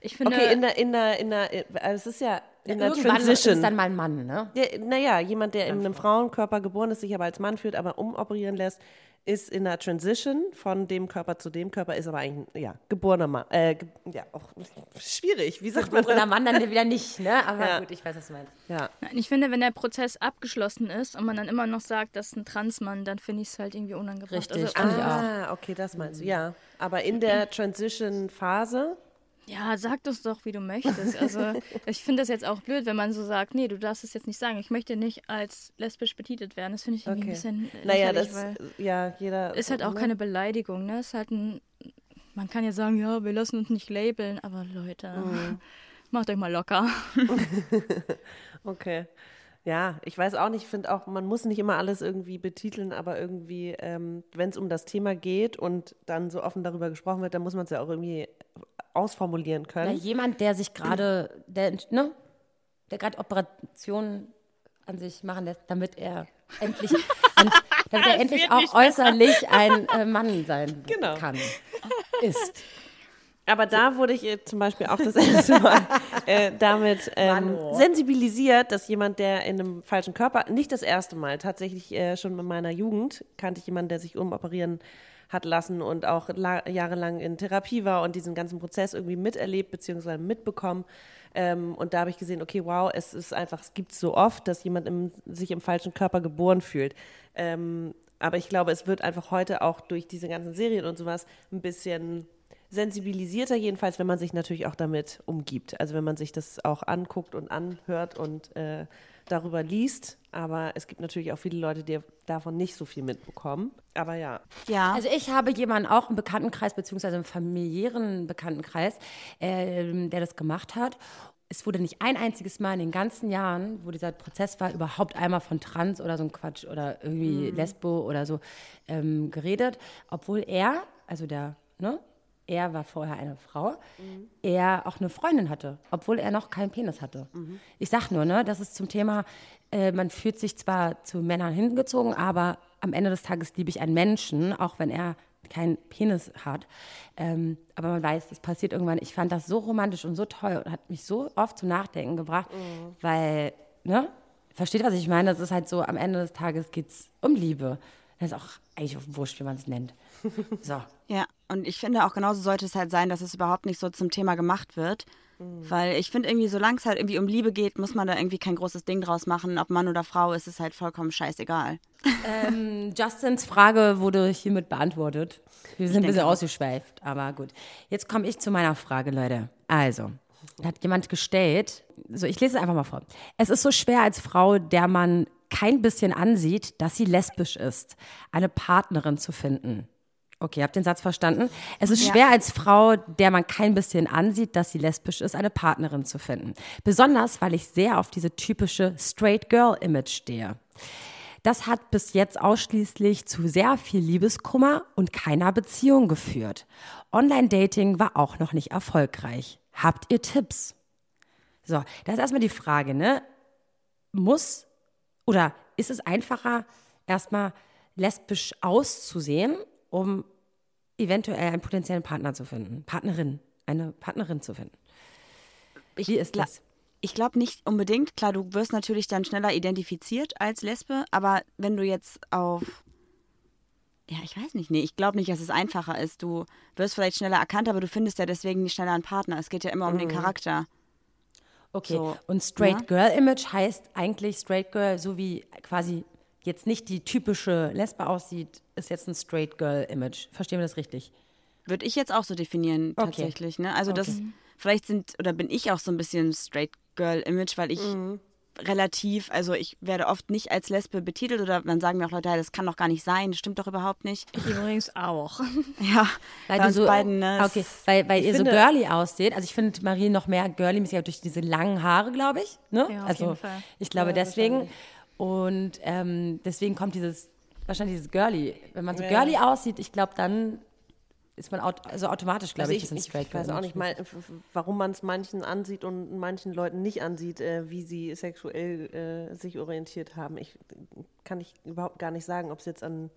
ich finde. Okay, in der, in der, in der, äh, es ist ja in der Irgendwann ist Transition. es dann mal ein Mann, ne? Der, naja, jemand, der in einem Frauenkörper geboren ist, sich aber als Mann fühlt, aber umoperieren lässt, ist in der Transition von dem Körper zu dem Körper, ist aber eigentlich ein ja, geborener Mann. Äh, ge ja, auch schwierig. Wie sagt man Und der das? Mann dann wieder nicht, ne? Aber Ja. gut, ich weiß, was du meinst. Ja. Nein, ich finde, wenn der Prozess abgeschlossen ist und man dann immer noch sagt, das ist ein Transmann, dann finde ich es halt irgendwie unangebracht. Richtig. Also, Ah, okay, das meinst du. Ja, aber in der Transition-Phase, ja, sag das doch, wie du möchtest. Also, ich finde das jetzt auch blöd, wenn man so sagt, nee, du darfst es jetzt nicht sagen. Ich möchte nicht als lesbisch betitelt werden. Das finde ich irgendwie okay. ein bisschen Naja, das, weil ja, jeder. ist halt auch ne? keine Beleidigung, ne? Ist halt ein, man kann ja sagen, ja, wir lassen uns nicht labeln, aber Leute, Mhm. macht euch mal locker. Okay. Ja, ich weiß auch nicht, ich finde auch, man muss nicht immer alles irgendwie betiteln, aber irgendwie, ähm, wenn es um das Thema geht und dann so offen darüber gesprochen wird, dann muss man es ja auch irgendwie ausformulieren können. jemand, der sich gerade, der, ne? Der gerade Operationen an sich machen lässt, damit er endlich, an, damit er endlich auch äußerlich ein äh, Mann sein Genau. kann. Ist. Aber da wurde ich äh, zum Beispiel auch das erste Mal äh, damit ähm, sensibilisiert, dass jemand, der in einem falschen Körper, nicht das erste Mal, tatsächlich äh, schon in meiner Jugend kannte ich jemanden, der sich umoperieren hat lassen und auch la- jahrelang in Therapie war und diesen ganzen Prozess irgendwie miterlebt bzw. mitbekommen. Ähm, und da habe ich gesehen, okay, wow, es ist einfach, es gibt so oft, dass jemand im, sich im falschen Körper geboren fühlt. Ähm, aber ich glaube, es wird einfach heute auch durch diese ganzen Serien und sowas ein bisschen sensibilisierter, jedenfalls, wenn man sich natürlich auch damit umgibt. Also wenn man sich das auch anguckt und anhört und äh, darüber liest. Aber es gibt natürlich auch viele Leute, die davon nicht so viel mitbekommen. Aber ja. Ja. Also ich habe jemanden auch im Bekanntenkreis, beziehungsweise im familiären Bekanntenkreis, ähm, der das gemacht hat. Es wurde nicht ein einziges Mal in den ganzen Jahren, wo dieser Prozess war, überhaupt einmal von Trans oder so ein Quatsch oder irgendwie Lesbo oder so ähm, geredet, obwohl er, also der, ne, er war vorher eine Frau, er auch eine Freundin hatte, obwohl er noch keinen Penis hatte. Ich sag nur, ne, das ist zum Thema, äh, man fühlt sich zwar zu Männern hingezogen, aber am Ende des Tages liebe ich einen Menschen, auch wenn er keinen Penis hat. Ähm, aber man weiß, das passiert irgendwann. Ich fand das so romantisch und so toll und hat mich so oft zum Nachdenken gebracht, weil, ne, versteht, was ich meine? Das ist halt so, am Ende des Tages geht es um Liebe. Das ist auch eigentlich auch wurscht, wie man es nennt. So. Ja, und ich finde auch genauso sollte es halt sein, dass es überhaupt nicht so zum Thema gemacht wird. Weil ich finde irgendwie, solange es halt irgendwie um Liebe geht, muss man da irgendwie kein großes Ding draus machen. Ob Mann oder Frau, ist es halt vollkommen scheißegal. Justins Frage wurde hiermit beantwortet. Wir sind ein bisschen ausgeschweift, aber gut. Jetzt komme ich zu meiner Frage, Leute. Also, da hat jemand gestellt, so ich lese es einfach mal vor. Es ist so schwer als Frau, der man kein bisschen ansieht, dass sie lesbisch ist, eine Partnerin zu finden. Okay, habt den Satz verstanden? Es ist schwer als Frau, der man kein bisschen ansieht, dass sie lesbisch ist, eine Partnerin zu finden. Besonders, weil ich sehr auf diese typische Straight Girl Image stehe. Das hat bis jetzt ausschließlich zu sehr viel Liebeskummer und keiner Beziehung geführt. Online-Dating war auch noch nicht erfolgreich. Habt ihr Tipps? So, da ist erstmal die Frage, ne? Muss oder ist es einfacher, erstmal lesbisch auszusehen, um eventuell einen potenziellen Partner zu finden? Partnerin, eine Partnerin zu finden. Wie ist das? Ich glaube nicht unbedingt. Klar, du wirst natürlich dann schneller identifiziert als Lesbe, aber wenn du jetzt auf. Ja, ich weiß nicht. Nee, ich glaube nicht, dass es einfacher ist. Du wirst vielleicht schneller erkannt, aber du findest ja deswegen nicht schneller einen Partner. Es geht ja immer um den Charakter. Okay, So, und Straight ja. Girl Image heißt eigentlich Straight Girl, so wie quasi jetzt nicht die typische Lesbe aussieht, ist jetzt ein Straight Girl Image. Verstehen wir das richtig? Würde ich jetzt auch so definieren, Okay. tatsächlich. Ne? Also, das vielleicht sind, oder bin ich auch so ein bisschen Straight Girl Image, weil ich relativ, also ich werde oft nicht als Lesbe betitelt oder dann sagen mir auch Leute, das kann doch gar nicht sein, das stimmt doch überhaupt nicht. Ich übrigens auch. Ja, Weil bei so, beiden, ne? Ah, okay, weil, weil ihr finde- so girly aussieht. Also ich finde Marie noch mehr girly, durch diese langen Haare, glaube ich. Ne? Ja, auf also jeden Fall. ich glaube Ja, deswegen. Und ähm, deswegen kommt dieses, wahrscheinlich dieses girly. Wenn man so Ja. girly aussieht, ich glaube, dann ist man aut also automatisch, glaube Also ich, ich, ein ich, Straight ich weiß auch nicht, f- warum man es manchen ansieht und manchen Leuten nicht ansieht, äh, wie sie sexuell äh, sich orientiert haben. Ich kann ich überhaupt gar nicht sagen, ob es jetzt an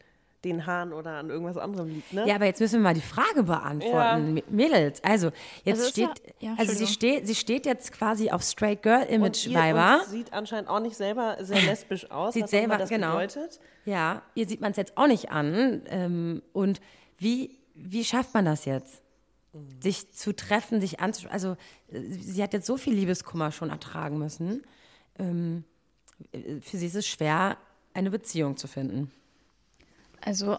den Haaren oder an irgendwas anderem liegt. Ne? Ja, aber jetzt müssen wir mal die Frage beantworten, M- Mädels. Also, jetzt Also ist ja- steht, ja, also sie steht, sie steht jetzt quasi auf Straight Girl und Image ihr Weiber. sieht anscheinend auch nicht selber sehr lesbisch aus. Sieht was selber- das genau. bedeutet. Ja, ihr sieht man es jetzt auch nicht an. Ähm, und wie, wie schafft man das jetzt? Sich zu treffen, sich anzuschauen. Also, äh, sie hat jetzt so viel Liebeskummer schon ertragen müssen. Ähm, äh, für sie ist es schwer, eine Beziehung zu finden. Also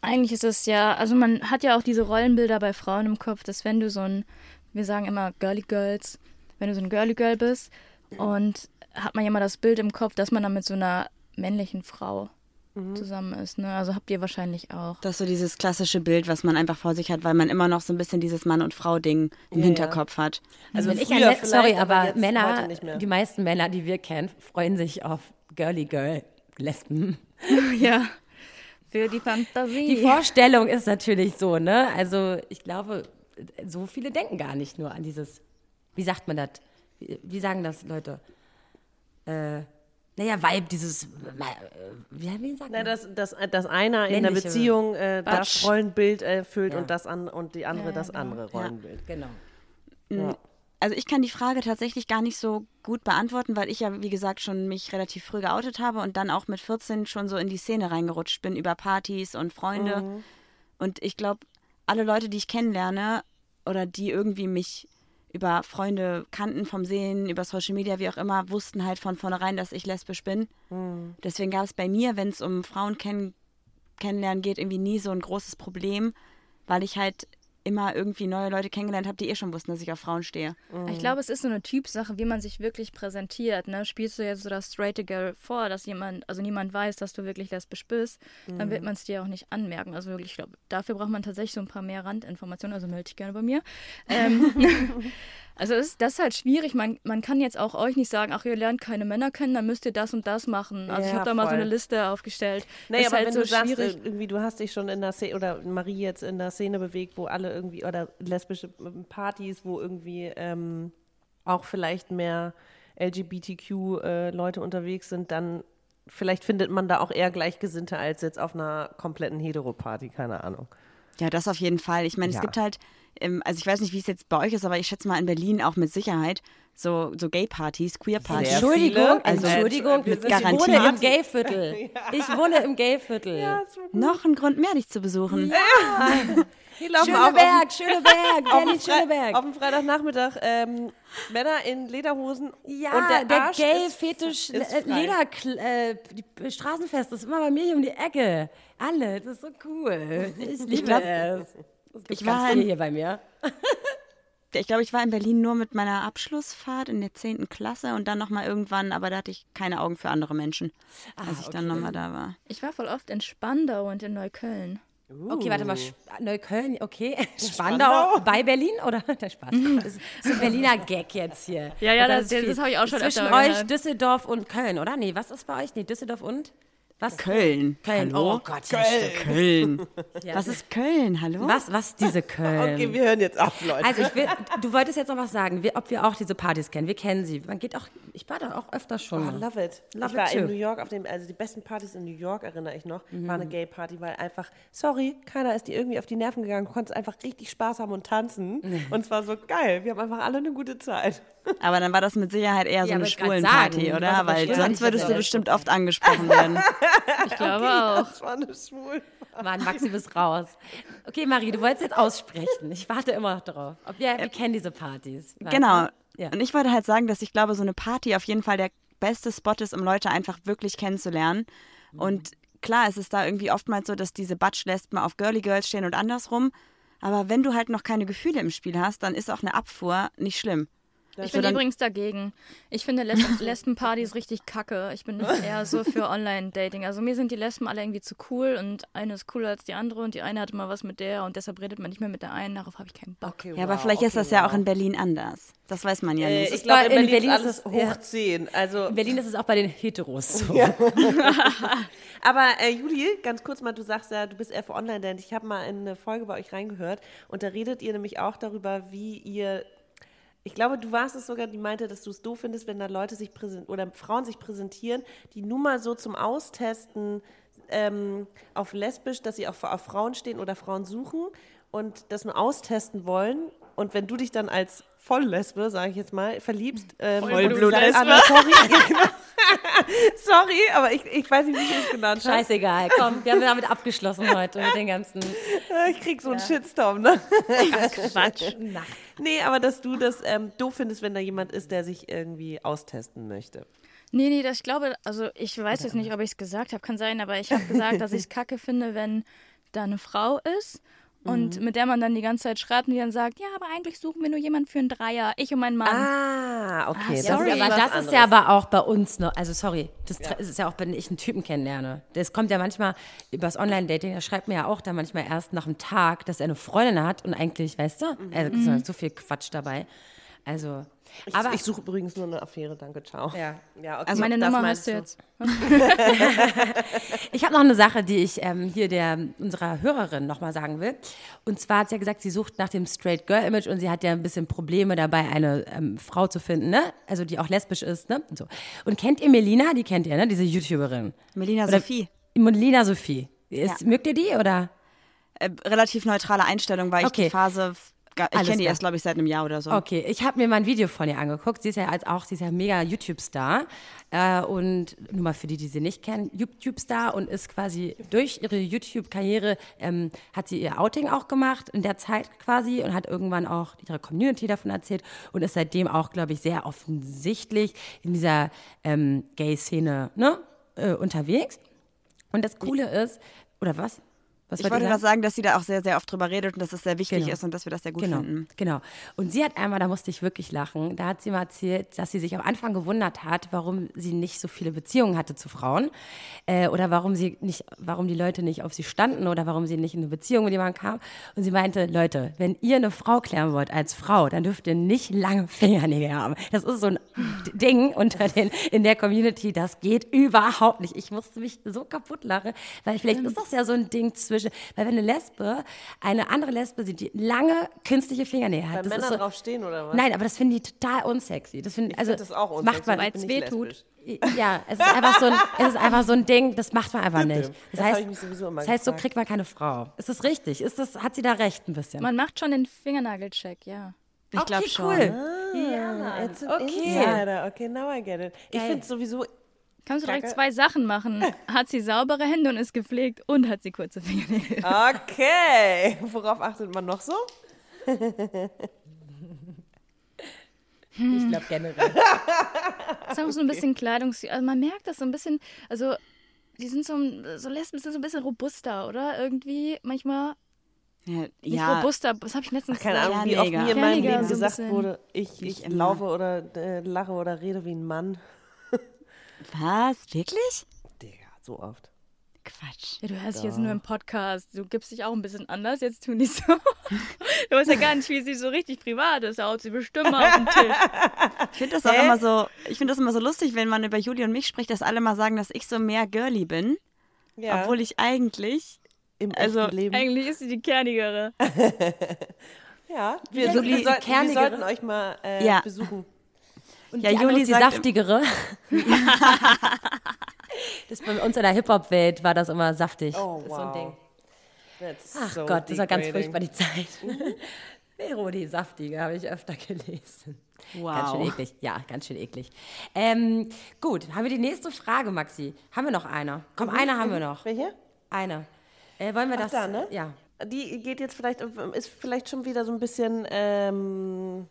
eigentlich ist es ja, also man hat ja auch diese Rollenbilder bei Frauen im Kopf, dass wenn du so ein, wir sagen immer Girly Girls, wenn du so ein Girly Girl bist und hat man ja immer das Bild im Kopf, dass man dann mit so einer männlichen Frau zusammen ist. Ne? Also habt ihr wahrscheinlich auch. Das ist so dieses klassische Bild, was man einfach vor sich hat, weil man immer noch so ein bisschen dieses Mann- und Frau-Ding im Ja, Hinterkopf hat. Also Wenn ich an, sorry, aber aber Männer, die meisten Männer, die wir kennen, freuen sich auf Girly Girl Lesben. Ja. Für die Fantasie. Die Vorstellung ist natürlich so, ne? Also ich glaube, so viele denken gar nicht nur an dieses, wie sagt man das? Wie, wie sagen das Leute? Äh, naja, Vibe, dieses, wie, wie sagt Na, man? dass, dass, dass einer in der Männliche Beziehung äh, das. Rollenbild erfüllt Ja. und, das an, und die andere Ja, das genau. andere Rollenbild. Genau. Also ich kann die Frage tatsächlich gar nicht so gut beantworten, weil ich ja, wie gesagt, schon mich relativ früh geoutet habe und dann auch mit 14 schon so in die Szene reingerutscht bin über Partys und Freunde. Und ich glaube, alle Leute, die ich kennenlerne oder die irgendwie mich über Freunde kannten vom Sehen, über Social Media, wie auch immer, wussten halt von vornherein, dass ich lesbisch bin. Deswegen gab es bei mir, wenn es um Frauen kenn kennenlernen geht, irgendwie nie so ein großes Problem, weil ich halt immer irgendwie neue Leute kennengelernt habe, die eh schon wussten, dass ich auf Frauen stehe. Ich glaube, es ist so eine Typsache, wie man sich wirklich präsentiert. Ne? Spielst du jetzt so das straighte Girl vor, dass jemand, also niemand weiß, dass du wirklich lesbisch bist, dann wird man es dir auch nicht anmerken. Also wirklich, ich glaube, dafür braucht man tatsächlich so ein paar mehr Randinformationen. Also melde dich gerne bei mir. Ähm, also das, ist- das ist halt schwierig. Man, man kann jetzt auch euch nicht sagen, ach, ihr lernt keine Männer kennen, dann müsst ihr das und das machen. Also ich Ja, habe da mal so eine Liste aufgestellt. Nee, Das ist aber halt wenn so du sagst, schwierig. äh, irgendwie, du hast dich schon in der Szene, oder Marie jetzt in der Szene bewegt, wo alle irgendwie, oder lesbische ähm, Partys, wo irgendwie ähm, auch vielleicht mehr LGBTQ-Leute unterwegs sind, dann vielleicht findet man da auch eher Gleichgesinnte als jetzt auf einer kompletten Hetero-Party, keine Ahnung. Ja, das auf jeden Fall. Ich meine, Ja. es gibt halt, ähm, also ich weiß nicht, wie es jetzt bei euch ist, aber ich schätze mal in Berlin auch mit Sicherheit so, so Gay-Partys, Queer-Partys. Entschuldigung, also, Entschuldigung, wir ich Garantie. wohne im Gayviertel. Ich wohne im Gayviertel. Noch ein Grund mehr, dich zu besuchen. Hier laufen Schöneberg, Schöneberg, auf, Berlin, dem Fre- Schöneberg. auf dem Freitagnachmittag ähm, Männer in Lederhosen Ja, und der, der, Arsch gay ist- fetisch ist äh, frei. Leder äh, die Straßenfest das ist immer bei mir hier um die Ecke. Alle, das ist so cool. Ich liebe glaub, es. Ich war ein- hier bei mir. Ich glaube, ich war in Berlin nur mit meiner Abschlussfahrt in der 10. Klasse und dann nochmal irgendwann, aber da hatte ich keine Augen für andere Menschen, als ich dann nochmal da war. Ich war voll oft in Spandau und in Neukölln. Okay, warte mal, Sp Neukölln, okay. Spandau, bei Berlin oder? Der Spaß. Das ist ein Berliner Gag jetzt hier. Ja, ja, das- ist das habe ich auch schon Zwischen öfter euch gehört. Düsseldorf und Köln, oder? Nee, was ist bei euch? Nee, Düsseldorf und? Was? Köln. Köln. Hallo? Oh Gott, ja, stimmt. Köln. Ja. Was ist Köln? Hallo? Was, was diese Köln? Okay, wir hören jetzt auf, Leute. Also ich will, du wolltest jetzt noch was sagen, wir, ob wir auch diese Partys kennen. Wir kennen sie. Man geht auch, ich war da auch öfter schon. Oh, love it. Love ich war it in too. New York auf dem, also die besten Partys in New York erinnere ich noch, Mhm. war eine Gay Party, weil einfach, sorry, keiner ist dir irgendwie auf die Nerven gegangen, du konntest einfach richtig Spaß haben und tanzen und es war so geil. Wir haben einfach alle eine gute Zeit. Aber dann war das mit Sicherheit eher so Ja, eine grad Schwulenparty, sagen, was oder? Weil sonst würdest du bestimmt oft angesprochen werden. Ich glaube auch. Das war eine schwul. Mann, Maxi, bist raus. Okay, Marie, du wolltest jetzt aussprechen. Ich warte immer noch drauf. Ob wir, wir kennen diese Partys. Warte. Genau. Ja. Und ich wollte halt sagen, dass ich glaube, so eine Party auf jeden Fall der beste Spot ist, um Leute einfach wirklich kennenzulernen. Mhm. Und klar, es ist da irgendwie oftmals so, dass diese Batsch-Lesben auf Girly Girls stehen und andersrum. Aber wenn du halt noch keine Gefühle im Spiel hast, dann ist auch eine Abfuhr nicht schlimm. Ich bin übrigens dagegen. Ich finde Les Lesbenpartys richtig kacke. Ich bin eher so für Online-Dating. Also mir sind die Lesben alle irgendwie zu cool und eine ist cooler als die andere und die eine hatte mal was mit der und deshalb redet man nicht mehr mit der einen. Darauf habe ich keinen Bock. Okay, Ja, aber wow, vielleicht ist okay, das ja auch wow. in Berlin anders. Das weiß man ja Äh, nicht. ich glaube, in in Berlin, ist ist alles es- hoch ja. 10. Also, In Berlin ist es auch bei den Heteros so. aber äh, Juli, ganz kurz mal, du sagst ja, du bist eher für Online-Dating. Ich habe mal in eine Folge bei euch reingehört und da redet ihr nämlich auch darüber, wie ihr ich glaube, du warst es sogar, die meinte, dass du es doof findest, wenn da Leute sich präsentieren oder Frauen sich präsentieren, die nur mal so zum Austesten ähm, auf lesbisch, dass sie auch auf Frauen stehen oder Frauen suchen und das nur austesten wollen. Und wenn du dich dann als Volllesbe, sage ich jetzt mal, verliebst, ähm, Vollblutlesbe. sorry, Ja, genau. sorry, aber ich, ich weiß nicht, wie ich es genannt habe. Scheißegal, komm, wir haben damit abgeschlossen heute mit den ganzen Ich krieg so einen Shitstorm, ne? Quatsch. Na, Nee, aber dass du das ähm, doof findest, wenn da jemand ist, der sich irgendwie austesten möchte. Nee, nee, das, ich glaube, also ich weiß jetzt nicht, ob ich es gesagt habe, kann sein, aber ich habe gesagt, dass ich es kacke finde, wenn da eine Frau ist und mit der man dann die ganze Zeit schreibt und die dann sagt, ja, aber eigentlich suchen wir nur jemanden für einen Dreier, ich und mein Mann. Ah, okay. Ja, sorry. aber was das ist ja aber auch bei uns noch, also sorry, das tre- ist ja auch, wenn ich einen Typen kennenlerne. Das kommt ja manchmal übers Online-Dating, da schreibt mir ja auch dann manchmal erst nach einem Tag, dass er eine Freundin hat und eigentlich, weißt du, also ist ja so viel Quatsch dabei. Also, Ich, aber ich suche übrigens nur eine Affäre, danke, ciao. Ja. ja okay, Also meine das Nummer meinst hast du jetzt. Ich habe noch eine Sache, die ich ähm, hier der unserer Hörerin nochmal sagen will. Und zwar hat sie ja gesagt, sie sucht nach dem Straight Girl Image und sie hat ja ein bisschen Probleme dabei, eine ähm, Frau zu finden, ne? Also die auch lesbisch ist, ne? Und, so. und kennt ihr Melina? Die kennt ihr, ne? Diese YouTuberin. Melina Oder- Sophie. Melina Sophie. Ist, Mögt ihr die oder? Äh, relativ neutrale Einstellung, weil ich Okay. die Phase, ich kenne die erst, glaube ich, seit einem Jahr oder so. Okay, ich habe mir mal ein Video von ihr angeguckt. Sie ist ja als auch, sie ist ja mega YouTube-Star. Äh, und nur mal für die, die sie nicht kennen, YouTube-Star und ist quasi durch ihre YouTube-Karriere, ähm, hat sie ihr Outing auch gemacht in der Zeit quasi und hat irgendwann auch ihrer Community davon erzählt und ist seitdem auch, glaube ich, sehr offensichtlich in dieser ähm, Gay-Szene ne, äh, unterwegs. Und das Coole ist, oder was? Was Ich wollte gerade sagen, dass sie da auch sehr, sehr oft drüber redet und dass es sehr wichtig Genau. ist und dass wir das sehr gut genau, finden. Genau. Und sie hat einmal, da musste ich wirklich lachen, da hat sie mal erzählt, dass sie sich am Anfang gewundert hat, warum sie nicht so viele Beziehungen hatte zu Frauen äh, oder warum sie nicht, warum die Leute nicht auf sie standen oder warum sie nicht in eine Beziehung mit jemandem kam. Und sie meinte, Leute, wenn ihr eine Frau klären wollt als Frau, dann dürft ihr nicht lange Fingernägel haben. Das ist so ein Ding unter den in der Community, das geht überhaupt nicht. Ich musste mich so kaputt lachen, weil vielleicht ist das ja so ein Ding zwischen, weil wenn eine Lesbe eine andere Lesbe sieht, die lange künstliche Fingernägel hat, Weil Männer so, drauf stehen oder was? Nein, aber das finde ich total unsexy. Das find, also find das auch macht man, unsexy, bin ich weh tut. ja, es ist einfach so ein, es ist einfach so ein Ding, das macht man einfach nicht. Das, Das heißt, ich mich sowieso immer das heißt, so kriegt man keine Frau. Ist das richtig? Ist das, hat sie da recht ein bisschen? Man macht schon den Fingernagelcheck, ja. Ich glaube okay, schon. cool. Ah, it's an Okay. Insider. Okay, now I get it. Ich finde sowieso, Kannst du direkt Kacke. zwei Sachen machen. Hat sie saubere Hände und ist gepflegt und hat sie kurze Fingernägel. okay. Worauf achtet man noch so? Ich glaube generell. Das ist auch so ein bisschen Kleidungsstil. Also man merkt das so ein bisschen, also die sind so, so Lesben sind so ein bisschen robuster, oder? Irgendwie manchmal Ja, nicht ja robuster. Was habe ich letztens Keine gesagt? Ahnung, wie oft mir in meinem Leben so gesagt bisschen. wurde, ich, ich laufe oder äh, lache oder rede wie ein Mann. Was? Wirklich? Digga, so oft. Quatsch. Ja, du hörst dich jetzt nur im Podcast. Du gibst dich auch ein bisschen anders. Jetzt tu nicht so. Du weißt ja gar nicht, wie sie so richtig privat ist. Da haut sie bestimmt mal auf den Tisch. Ich finde das auch immer so, ich finde das immer so lustig, wenn man über Juli und mich spricht, dass alle mal sagen, dass ich so mehr girly bin. Ja. Obwohl ich eigentlich, Im also echten Leben. Eigentlich ist sie die kernigere. Ja, wir, Juli, wir, die sollten, wir kernigere. sollten euch mal äh, Ja. besuchen. Und Ja, Juli ist die saftigere. das bei uns in der Hip-Hop-Welt war das immer saftig. Oh, das ist so ein wow. Ding. That's Ach so Gott, das war ganz furchtbar die Zeit. Vero, die saftige, habe ich öfter gelesen. Ganz schön Wow. eklig. Ja, ganz schön eklig. Ähm, gut, haben wir die nächste Frage, Maxi? Haben wir noch eine? Komm, eine haben wir noch. Welche? Eine. Äh, wollen wir das? da, ne? Ja. Die geht jetzt vielleicht, ist vielleicht schon wieder so ein bisschen ähm,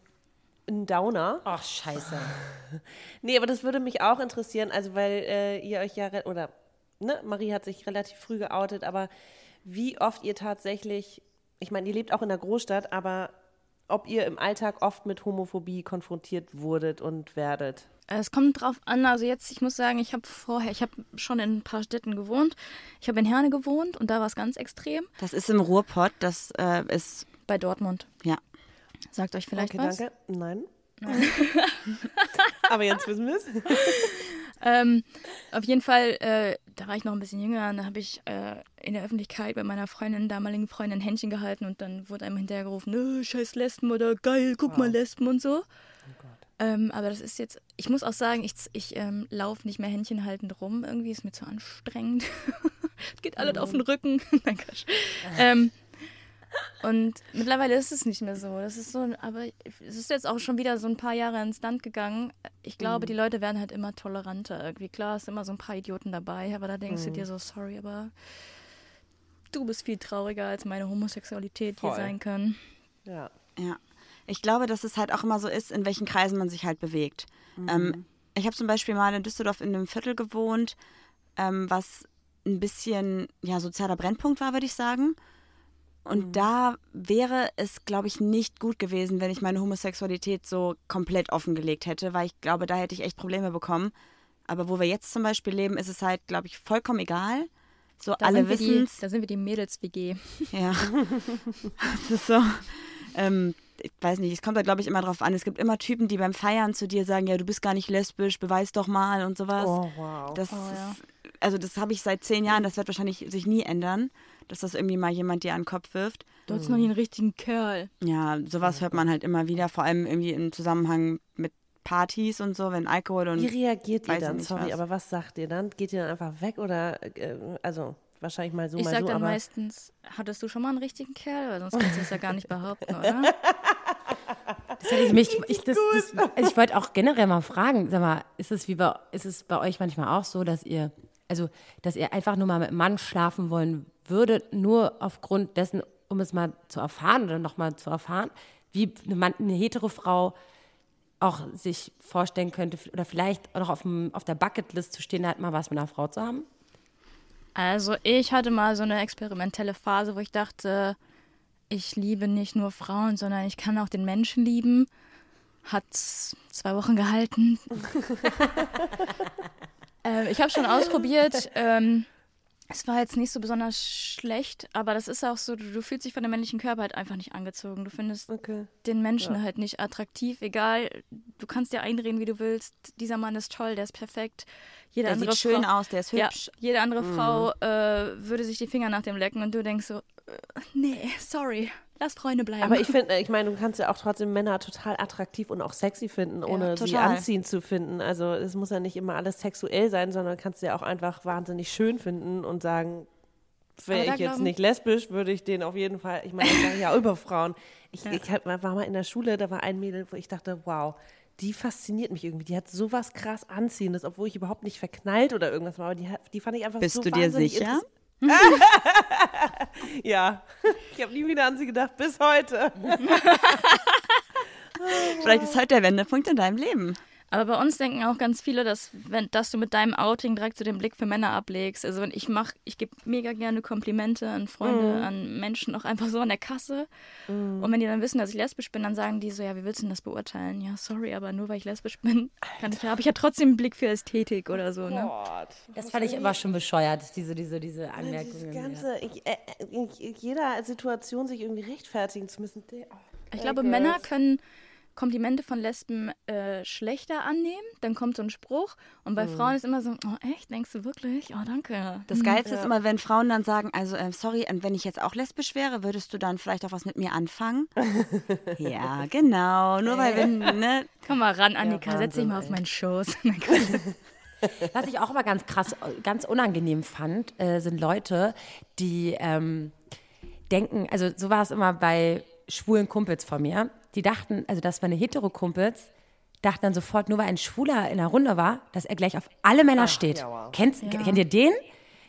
ein Downer. Ach, scheiße. Nee, aber das würde mich auch interessieren, also weil äh, ihr euch ja, oder ne, Marie hat sich relativ früh geoutet, aber wie oft ihr tatsächlich, ich meine, ihr lebt auch in der Großstadt, aber ob ihr im Alltag oft mit Homophobie konfrontiert wurdet und werdet. Es kommt drauf an, also jetzt, ich muss sagen, ich habe vorher, ich habe schon in ein paar Städten gewohnt. Ich habe in Herne gewohnt und da war es ganz extrem. das ist im Ruhrpott, das äh, ist, Bei Dortmund. ja. Sagt euch vielleicht Okay, was? danke. Nein. aber jetzt wissen wir es. Ähm, auf jeden Fall, äh, da war ich noch ein bisschen jünger und da habe ich äh, in der Öffentlichkeit bei meiner Freundin, damaligen Freundin, Händchen gehalten und dann wurde einem hinterhergerufen, scheiß Lesben oder geil, guck mal Lesben und so. Ähm, aber das ist jetzt, ich muss auch sagen, ich, ich ähm, laufe nicht mehr Händchen haltend rum, irgendwie ist mir zu anstrengend. Es Geht alles auf den Rücken. Nein, Quatsch. Ähm, und mittlerweile ist es nicht mehr so. Das ist so, aber es ist jetzt auch schon wieder so ein paar Jahre ins Land gegangen. Ich glaube, die Leute werden halt immer toleranter irgendwie. Klar, es sind immer so ein paar Idioten dabei, aber da denkst du dir so, sorry, aber du bist viel trauriger, als meine Homosexualität hier Voll. sein kann. Ja. Ja. Ich glaube, dass es halt auch immer so ist, in welchen Kreisen man sich halt bewegt. Ähm, ich habe zum Beispiel mal in Düsseldorf in einem Viertel gewohnt, ähm, was ein bisschen ja, sozialer Brennpunkt war, würde ich sagen. Und da wäre es, glaube ich, nicht gut gewesen, wenn ich meine Homosexualität so komplett offengelegt hätte, weil ich glaube, da hätte ich echt Probleme bekommen. Aber wo wir jetzt zum Beispiel leben, ist es halt, glaube ich, vollkommen egal. So Da alle wissen Da sind wir die Mädels-WG. ja. das ist so. Ähm, ich weiß nicht, es kommt da, glaube ich, immer drauf an. Es gibt immer Typen, die beim Feiern zu dir sagen, ja, du bist gar nicht lesbisch, beweis doch mal und sowas. Oh, wow. Das ja. ist, also das habe ich seit zehn Jahren, das wird wahrscheinlich sich nie ändern, dass das irgendwie mal jemand dir an den Kopf wirft. Du hast noch nie einen richtigen Kerl. Ja, sowas hört man halt immer wieder, vor allem irgendwie im Zusammenhang mit Partys und so, wenn Alkohol und Wie reagiert ihr dann? Sorry, was. aber was sagt ihr dann? Geht ihr dann einfach weg oder, äh, also wahrscheinlich mal so, Ich mal sag so, dann aber meistens, hattest du schon mal einen richtigen Kerl? Weil sonst kannst du das ja gar nicht behaupten, oder? Das hätte ich mich, ich, das, das, also ich wollte auch generell mal fragen, sag mal, ist es wie bei, ist es bei euch manchmal auch so, dass ihr, also, dass ihr einfach nur mal mit einem Mann schlafen wollen würdet, nur aufgrund dessen, um es mal zu erfahren oder nochmal zu erfahren, wie eine, Mann, eine hetero Frau auch sich vorstellen könnte oder vielleicht auch noch auf, dem, auf der Bucketlist zu stehen, halt mal was mit einer Frau zu haben? Also ich hatte mal so eine experimentelle Phase, wo ich dachte, ich liebe nicht nur Frauen, sondern ich kann auch den Menschen lieben. Hat zwei Wochen gehalten. äh, ich habe schon ausprobiert. Ähm, es war jetzt nicht so besonders schlecht, aber das ist auch so, du, du fühlst dich von dem männlichen Körper halt einfach nicht angezogen. Du findest okay. den Menschen halt nicht attraktiv, egal. Du kannst dir einreden, wie du willst. Dieser Mann ist toll, der ist perfekt. Jede der andere sieht schön Frau, aus, der ist ja, hübsch. jede andere Frau äh, würde sich die Finger nach dem lecken und du denkst so, äh, nee, sorry, lass Freunde bleiben. Aber ich finde, ich meine, du kannst ja auch trotzdem Männer total attraktiv und auch sexy finden, ohne sie total. anziehend zu finden. Also es muss ja nicht immer alles sexuell sein, sondern kannst du ja auch einfach wahnsinnig schön finden und sagen, wäre ich jetzt nicht lesbisch, würde ich den auf jeden Fall, ich meine, das sage ich ja über Frauen. Ich, ich hab, war mal in der Schule, da war ein Mädel, wo ich dachte, wow, die fasziniert mich irgendwie. Die hat sowas krass Anziehendes, obwohl ich überhaupt nicht verknallt oder irgendwas war, aber die, die fand ich einfach Bist so du dir wahnsinnig sicher? Ja, ich habe nie wieder an sie gedacht, bis heute. Vielleicht ist heute der Wendepunkt in deinem Leben. Aber bei uns denken auch ganz viele, dass, wenn, dass du mit deinem Outing direkt so den Blick für Männer ablegst. Also wenn ich mach, ich gebe mega gerne Komplimente an Freunde, an Menschen, auch einfach so an der Kasse. Und wenn die dann wissen, dass ich lesbisch bin, dann sagen die so, ja, wie willst du denn das beurteilen? Ja, sorry, aber nur weil ich lesbisch bin, kann ich, habe ich ja trotzdem einen Blick für Ästhetik oder so. Ne? Gott. Das fand ich immer schon bescheuert, diese, diese, diese Anmerkungen. ja. ganze, ich, äh, in jeder Situation sich irgendwie rechtfertigen zu müssen. oh, Ich glaube, Girls. Männer können Komplimente von Lesben äh, schlechter annehmen. Dann kommt so ein Spruch. Und bei Frauen ist immer so, oh echt, denkst du wirklich? Oh, danke. Das Geilste ist immer, wenn Frauen dann sagen, also äh, sorry, und wenn ich jetzt auch lesbisch wäre, würdest du dann vielleicht auch was mit mir anfangen? ja, genau. Nur weil wenn, ne? Komm mal ran, Annika, setz dich mal auf meinen Schoß. Was ich auch immer ganz krass, ganz unangenehm fand, äh, sind Leute, die ähm, denken, also so war es immer bei schwulen Kumpels von mir, die dachten, also das meine Hetero-Kumpels, dachten dann sofort, nur weil ein Schwuler in der Runde war, dass er gleich auf alle Männer steht. ja, wow. Kennst, Kennt ihr den?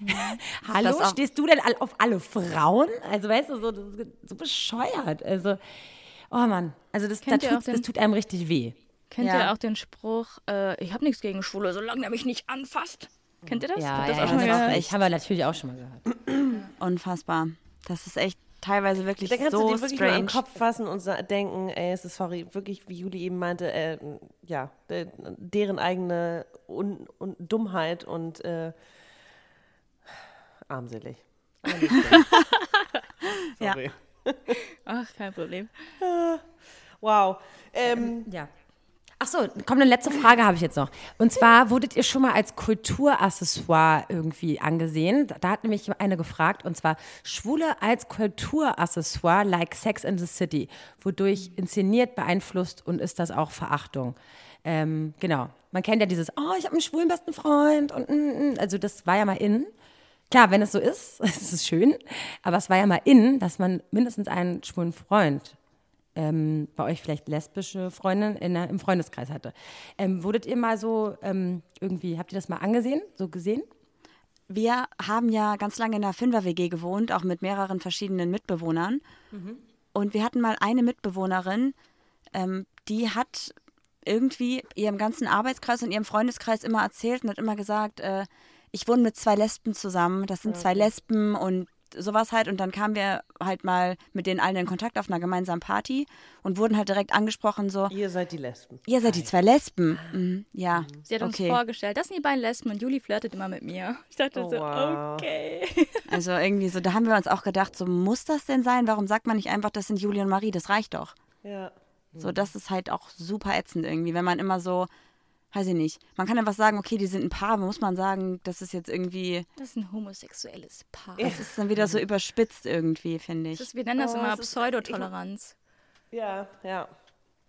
Hallo, Das stehst du denn auf alle Frauen? Also weißt du, so, das ist so bescheuert. Also, oh Mann, also das, da Kennt ihr tut's, auch den- das tut einem richtig weh. Kennt Ja. ihr auch den Spruch, äh, ich habe nichts gegen Schwule, solange er mich nicht anfasst? Kennt ihr das? Ja, das ja, auch schon mal das gehört? echt. haben wir natürlich auch schon mal gehört. Unfassbar. Das ist echt teilweise wirklich Da kannst so du dir wirklich mal am Kopf fassen und denken, ey, es ist sorry, wirklich, wie Juli eben meinte, äh, ja, de- deren eigene Un Un Dummheit und äh, armselig. Schlimm. Ja. sorry. Ach, kein Problem. Wow. Ähm, Ja. Ach so, komm, eine letzte Frage habe ich jetzt noch. Und zwar, wurdet ihr schon mal als Kulturaccessoire irgendwie angesehen? Da- hat nämlich eine gefragt, und zwar Schwule als Kulturaccessoire like Sex in the City, wodurch inszeniert, beeinflusst und ist das auch Verachtung? Ähm, genau. Man kennt ja dieses, oh, ich habe einen schwulen besten Freund und mm, mm. also das war ja mal in. Klar, wenn es so ist, ist es schön, aber es war ja mal in, dass man mindestens einen schwulen Freund ähm, bei euch vielleicht lesbische Freundin in der, im Freundeskreis hatte. Ähm, wurdet ihr mal so ähm, irgendwie, habt ihr das mal angesehen, so gesehen? Wir haben ja ganz lange in einer Fünfer-WG gewohnt, auch mit mehreren verschiedenen Mitbewohnern. Und wir hatten mal eine Mitbewohnerin, ähm, die hat irgendwie ihrem ganzen Arbeitskreis und ihrem Freundeskreis immer erzählt und hat immer gesagt, äh, ich wohne mit zwei Lesben zusammen, das sind zwei Lesben und sowas halt. Und dann kamen wir halt mal mit denen allen in Kontakt auf einer gemeinsamen Party und wurden halt direkt angesprochen, so, ihr seid die Lesben. ihr seid die zwei Lesben. Mhm, ja, Sie hat uns okay. vorgestellt, das sind die beiden Lesben und Juli flirtet immer mit mir. Ich dachte Oh, so, wow. okay. Also irgendwie so, da haben wir uns auch gedacht, so muss das denn sein? Warum sagt man nicht einfach, das sind Julie und Marie, das reicht doch. Ja. So, das ist halt auch super ätzend irgendwie, wenn man immer so, weiß ich nicht, man kann einfach sagen, okay, die sind ein Paar, aber muss man sagen, das ist jetzt irgendwie, Das ist ein homosexuelles Paar. das ist dann wieder so überspitzt irgendwie, finde Das ich. ist, wir nennen das Oh, immer ist- Pseudotoleranz. Ja, ja.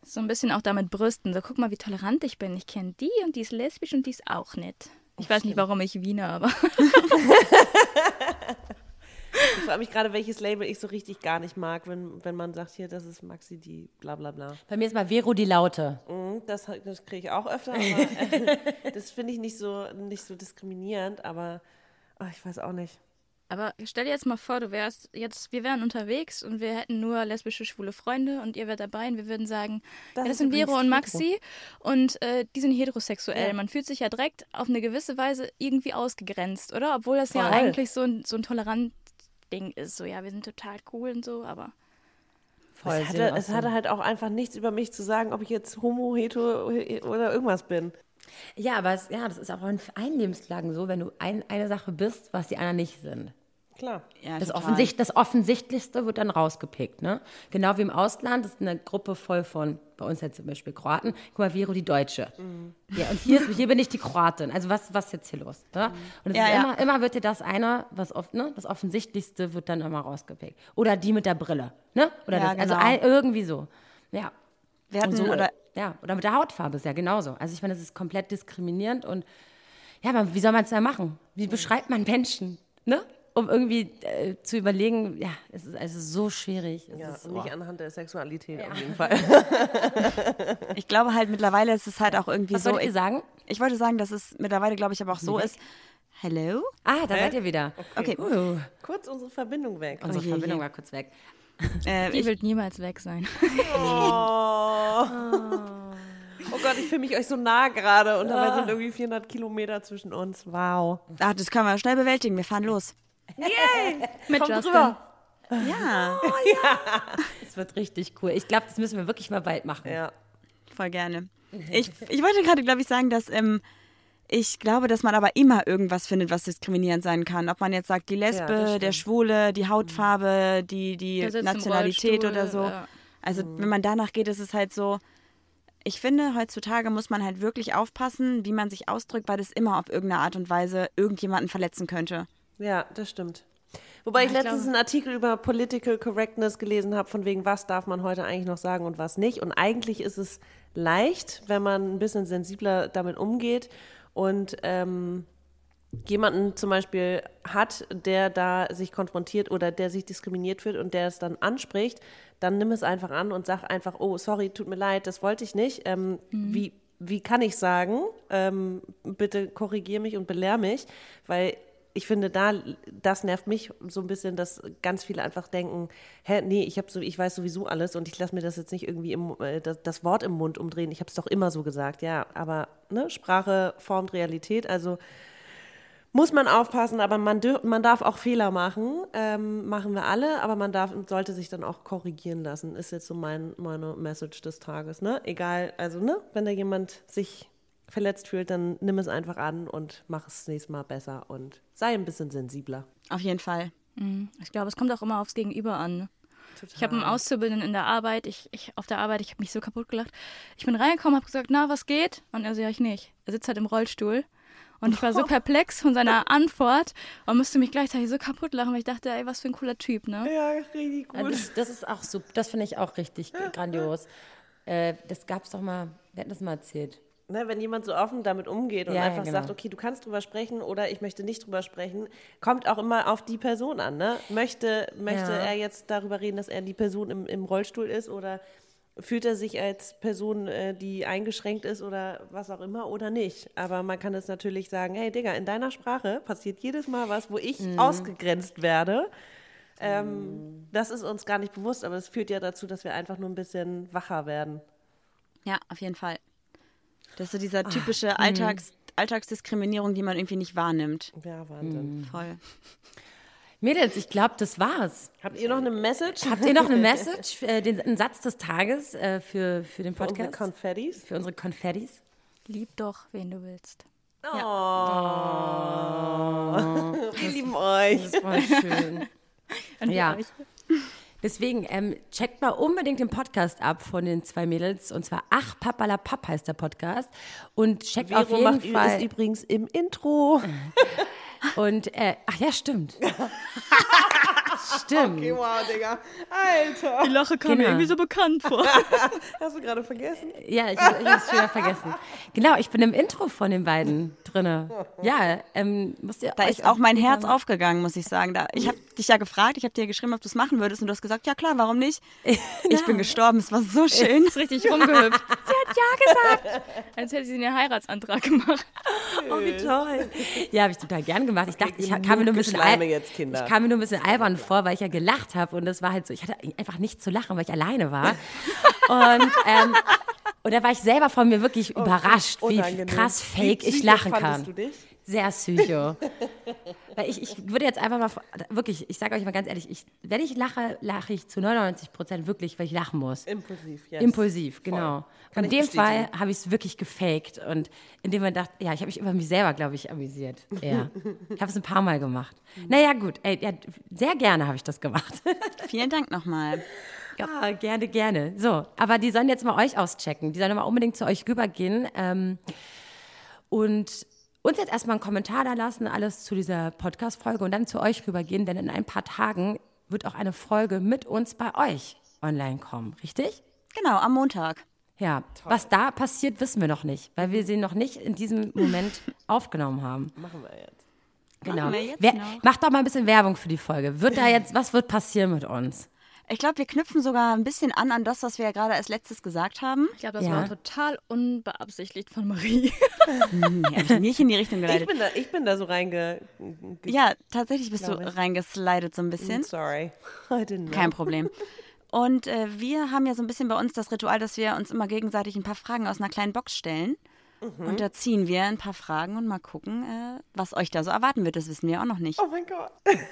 So ein bisschen auch damit brüsten. So, guck mal, wie tolerant ich bin. Ich kenne die und die ist lesbisch und die ist auch nett. Ich weiß nicht, warum ich Wiener, aber Ich frage mich gerade, welches Label ich so richtig gar nicht mag, wenn, wenn man sagt, hier, das ist Maxi, die bla bla bla. Bei mir ist mal Vero die Laute. Mhm, Das, das kriege ich auch öfter, aber äh, das finde ich nicht so, nicht so diskriminierend, aber ach, ich weiß auch nicht. Aber stell dir jetzt mal vor, du wärst jetzt, wir wären unterwegs und wir hätten nur lesbische, schwule Freunde und ihr wärt dabei und wir würden sagen, Das ja, das sind Vero und Maxi und äh, die sind heterosexuell. Ja. Man fühlt sich ja direkt auf eine gewisse Weise irgendwie ausgegrenzt, oder? Obwohl das ja Voll. eigentlich so ein, so ein tolerant Ding ist. So, ja, wir sind total cool und so, aber Voll es, hatte, es hatte halt auch einfach nichts über mich zu sagen, ob ich jetzt homo, hetero oder irgendwas bin. Ja, aber es, ja, das ist auch in allen Lebenslagen so, wenn du ein, eine Sache bist, was die anderen nicht sind. Klar. Ja, Das. Offensicht, das Offensichtlichste wird dann rausgepickt. Ne? Genau wie im Ausland, das ist eine Gruppe voll von, bei uns jetzt zum Beispiel Kroaten. Guck mal, Vero die Deutsche. Ja, und hier, ist, hier bin ich die Kroatin. Also was, was ist jetzt hier los? Ne? Und es Ja, ist ja. Immer, immer wird dir das eine, was oft, ne? das Offensichtlichste wird dann immer rausgepickt. Oder die mit der Brille. Ne? Oder Ja, das, also genau. ein, irgendwie so. Ja. Wir hatten, Und so, oder, ja, oder mit der Hautfarbe ist ja genauso. Also ich meine, das ist komplett diskriminierend und ja, aber wie soll man es denn machen? Wie beschreibt man Menschen? Ne? Um irgendwie äh, zu überlegen, ja, es ist also so schwierig. Es Ja, ist, und oh. nicht anhand der Sexualität auf jeden Fall. ich glaube halt mittlerweile ist es halt auch irgendwie Was so. wollt ihr sagen? Ich wollte sagen, dass es mittlerweile, glaube ich, aber auch so ist. Hello? Ah, da seid ihr wieder. Okay. Uh, Kurz unsere Verbindung weg. unsere Oh je, Verbindung war kurz weg. Äh, die ich, wird niemals weg sein. Oh. oh Gott, ich fühle mich euch so nah gerade und dabei sind irgendwie 400 Kilometer zwischen uns. Wow. ach, das können wir schnell bewältigen. Wir fahren los. Mit Kommt Justin. rüber. Ja, Es wird richtig cool. Ich glaube, das müssen wir wirklich mal bald machen. Ja. voll gerne. Ich, ich wollte gerade, glaube ich, sagen, dass ähm, ich glaube, dass man aber immer irgendwas findet, was diskriminierend sein kann. Ob man jetzt sagt, die Lesbe, das der. Schwule, die Hautfarbe, die, die Nationalität oder so. ja. Also wenn man danach geht, ist es halt so, ich finde, heutzutage muss man halt wirklich aufpassen, wie man sich ausdrückt, weil das immer auf irgendeine Art und Weise irgendjemanden verletzen könnte. Ja, das stimmt. Wobei ich ich letztens glaube- einen Artikel über Political Correctness gelesen habe, von wegen, was darf man heute eigentlich noch sagen und was nicht. Und eigentlich ist es leicht, wenn man ein bisschen sensibler damit umgeht und ähm, jemanden zum Beispiel hat, der da sich konfrontiert oder der sich diskriminiert wird und der es dann anspricht, dann nimm es einfach an und sag einfach, oh, sorry, tut mir leid, das wollte ich nicht. Ähm, wie, wie kann ich sagen? Ähm, bitte korrigier mich und belehr mich, weil ich finde, da, das nervt mich so ein bisschen, dass ganz viele einfach denken, hä, nee, ich, hab so, ich weiß sowieso alles und ich lasse mir das jetzt nicht irgendwie im, äh, das, das Wort im Mund umdrehen. Ich habe es doch immer so gesagt, ja, aber ne, Sprache formt Realität, also muss man aufpassen, aber man, dür- man darf auch Fehler machen, ähm, machen wir alle, aber man darf sollte sich dann auch korrigieren lassen, ist jetzt so mein, meine Message des Tages, ne? Egal, also ne, wenn da jemand sich verletzt fühlt, dann nimm es einfach an und mach es das nächste Mal besser und sei ein bisschen sensibler. Auf jeden Fall. Ich glaube, es kommt auch immer aufs Gegenüber an. Ich habe einen Auszubildenden in der Arbeit, ich, ich auf der Arbeit, ich habe mich so kaputt gelacht. Ich bin reingekommen, habe gesagt, na, was geht? Und er so, ja, ich nicht. Er sitzt halt im Rollstuhl. Und ich war so perplex von seiner Antwort und musste mich gleichzeitig so kaputt lachen, weil ich dachte, ey, was für ein cooler Typ, ne? Ja, richtig Ja, das, das ist auch super. Das finde ich auch richtig grandios. Äh, das gab es doch mal, wir hatten das mal erzählt. Ne, wenn jemand so offen damit umgeht und Ja, ja, einfach genau. sagt, okay, du kannst drüber sprechen oder ich möchte nicht drüber sprechen, kommt auch immer auf die Person an. Ne? Möchte, möchte Ja. er jetzt darüber reden, dass er die Person im, im Rollstuhl ist oder fühlt er sich als Person, äh, die eingeschränkt ist oder was auch immer oder nicht. Aber man kann es natürlich sagen, hey Digga, in deiner Sprache passiert jedes Mal was, wo ich Mhm. ausgegrenzt werde. Ähm, Das ist uns gar nicht bewusst, aber es führt ja dazu, dass wir einfach nur ein bisschen wacher werden. Ja, auf jeden Fall. Das ist so dieser typische Alltags, Alltagsdiskriminierung, die man irgendwie nicht wahrnimmt. Ja, Wahnsinn. Voll. Mädels, ich glaube, das war's. Habt ihr noch eine Message? Habt ihr noch eine Message, äh, den, einen Satz des Tages äh, für, für den Für unsere Podcast? Konfettis? für unsere Konfettis? Lieb doch, wen du willst. Wir lieben euch. Das ist voll schön. Und Ja. euch. Deswegen ähm, checkt mal unbedingt den Podcast ab von den zwei Mädels. Und zwar Ach Papalapap heißt der Podcast. Und checkt auf Vero jeden macht Fall. ist übrigens im Intro. Und äh, ach ja, stimmt. stimmt. wow, Digga. Alter. Die Lache kam mir Genau. irgendwie so bekannt vor. Hast du gerade vergessen? Ja, ich, ich habe es wieder vergessen. Genau, ich bin im Intro von den beiden drinne. Ja, ähm, musst ihr Da ist auch mein Herz aufgegangen, muss ich sagen. Da, ich habe dich ja gefragt, ich habe dir geschrieben, ob du es machen würdest und du hast gesagt, ja klar, warum nicht? Ich bin gestorben, es war so schön. ist richtig rumgehüpft. Sie hat ja gesagt. Als hätte sie einen Heiratsantrag gemacht. Oh, wie toll. Ja, habe ich total gern gemacht. Ich dachte, ich kam mir nur ein bisschen al- jetzt, Kinder. Ich kam mir nur ein bisschen albern vor, weil ich ja gelacht habe und das war halt so, ich hatte einfach nicht zu lachen, weil ich alleine war. Und ähm, und da war ich selber von mir wirklich überrascht, wie krass Wie fake ich psycho lachen kann. du dich? Sehr psycho. Weil ich, ich würde jetzt einfach mal, wirklich, ich sage euch mal ganz ehrlich, ich, wenn ich lache, lache ich zu 99 Prozent wirklich, weil ich lachen muss. Impulsiv, yes. Impulsiv, genau. Kann in ich dem Fall habe ich es wirklich gefaked und indem man dachte, ja, ich habe mich über mich selber, glaube ich, amüsiert. Ja. ich habe es ein paar Mal gemacht. Naja, gut, ey, ja, sehr gerne habe ich das gemacht. Vielen Dank nochmal. Ja, gerne, gerne. So, aber die sollen jetzt mal euch auschecken. Die sollen mal unbedingt zu euch rübergehen ähm, und uns jetzt erstmal einen Kommentar da lassen, alles zu dieser Podcast-Folge und dann zu euch rübergehen, denn in ein paar Tagen wird auch eine Folge mit uns bei euch online kommen, richtig? Genau, am Montag. Ja, was da passiert, wissen wir noch nicht, weil wir sie noch nicht in diesem Moment aufgenommen haben. Machen wir jetzt. Genau. Machen wir jetzt Wer, noch. macht doch mal ein bisschen Werbung für die Folge. Wird da jetzt, was wird passieren mit uns? Ich glaube, wir knüpfen sogar ein bisschen an an das, was wir ja gerade als letztes gesagt haben. Ich glaube, das Ja. war total unbeabsichtigt von Marie. Hm, hab ich nicht in die Richtung Ich geleitet. bin da, ich bin da so reinge... Ja, tatsächlich bist du ich. reingeslidet so ein bisschen. Sorry. I didn't know. Kein Problem. Und äh, wir haben ja so ein bisschen bei uns das Ritual, dass wir uns immer gegenseitig ein paar Fragen aus einer kleinen Box stellen. Und da ziehen wir ein paar Fragen und mal gucken, äh, was euch da so erwarten wird. Das wissen wir auch noch nicht. Oh mein Gott.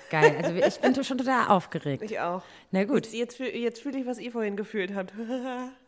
Geil, also ich bin schon total aufgeregt. Ich auch. Na gut. Jetzt, jetzt, fühl- jetzt fühle ich, was ihr vorhin gefühlt habt.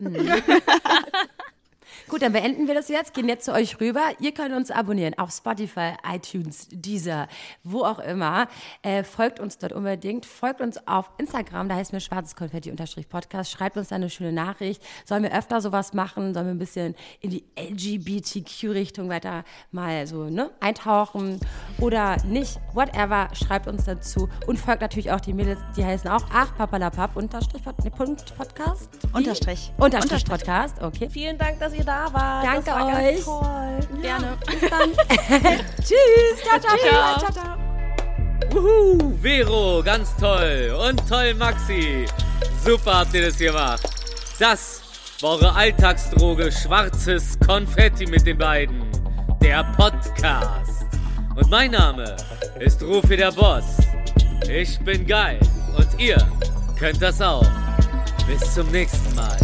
Gut, dann beenden wir das jetzt, gehen jetzt zu euch rüber. Ihr könnt uns abonnieren auf Spotify, iTunes, Deezer, wo auch immer. Äh, folgt uns dort unbedingt. Folgt uns auf Instagram, da heißt mir schwarzes Konfetti-Podcast. Schreibt uns da eine schöne Nachricht. Sollen wir öfter sowas machen? Sollen wir ein bisschen in die LGBTQ-Richtung weiter mal so ne, eintauchen oder nicht? Whatever, schreibt uns dazu. Und folgt natürlich auch die Mädels, die heißen auch Ach Papalapap unterstrich Podcast. Unterstrich. Unterstrich Podcast, okay. Vielen Dank, dass ihr da wart. Danke das war euch. Ganz toll. Gerne. Tschüss, ciao, ciao, ciao, ciao, ciao. Wuhu, Vero, ganz toll. Und toll, Maxi. Super habt ihr das gemacht. Das war eure Alltagsdroge Schwarzes Konfetti mit den beiden. Der Podcast. Und mein Name ist Rufi der Boss. Ich bin geil. Und ihr könnt das auch. Bis zum nächsten Mal.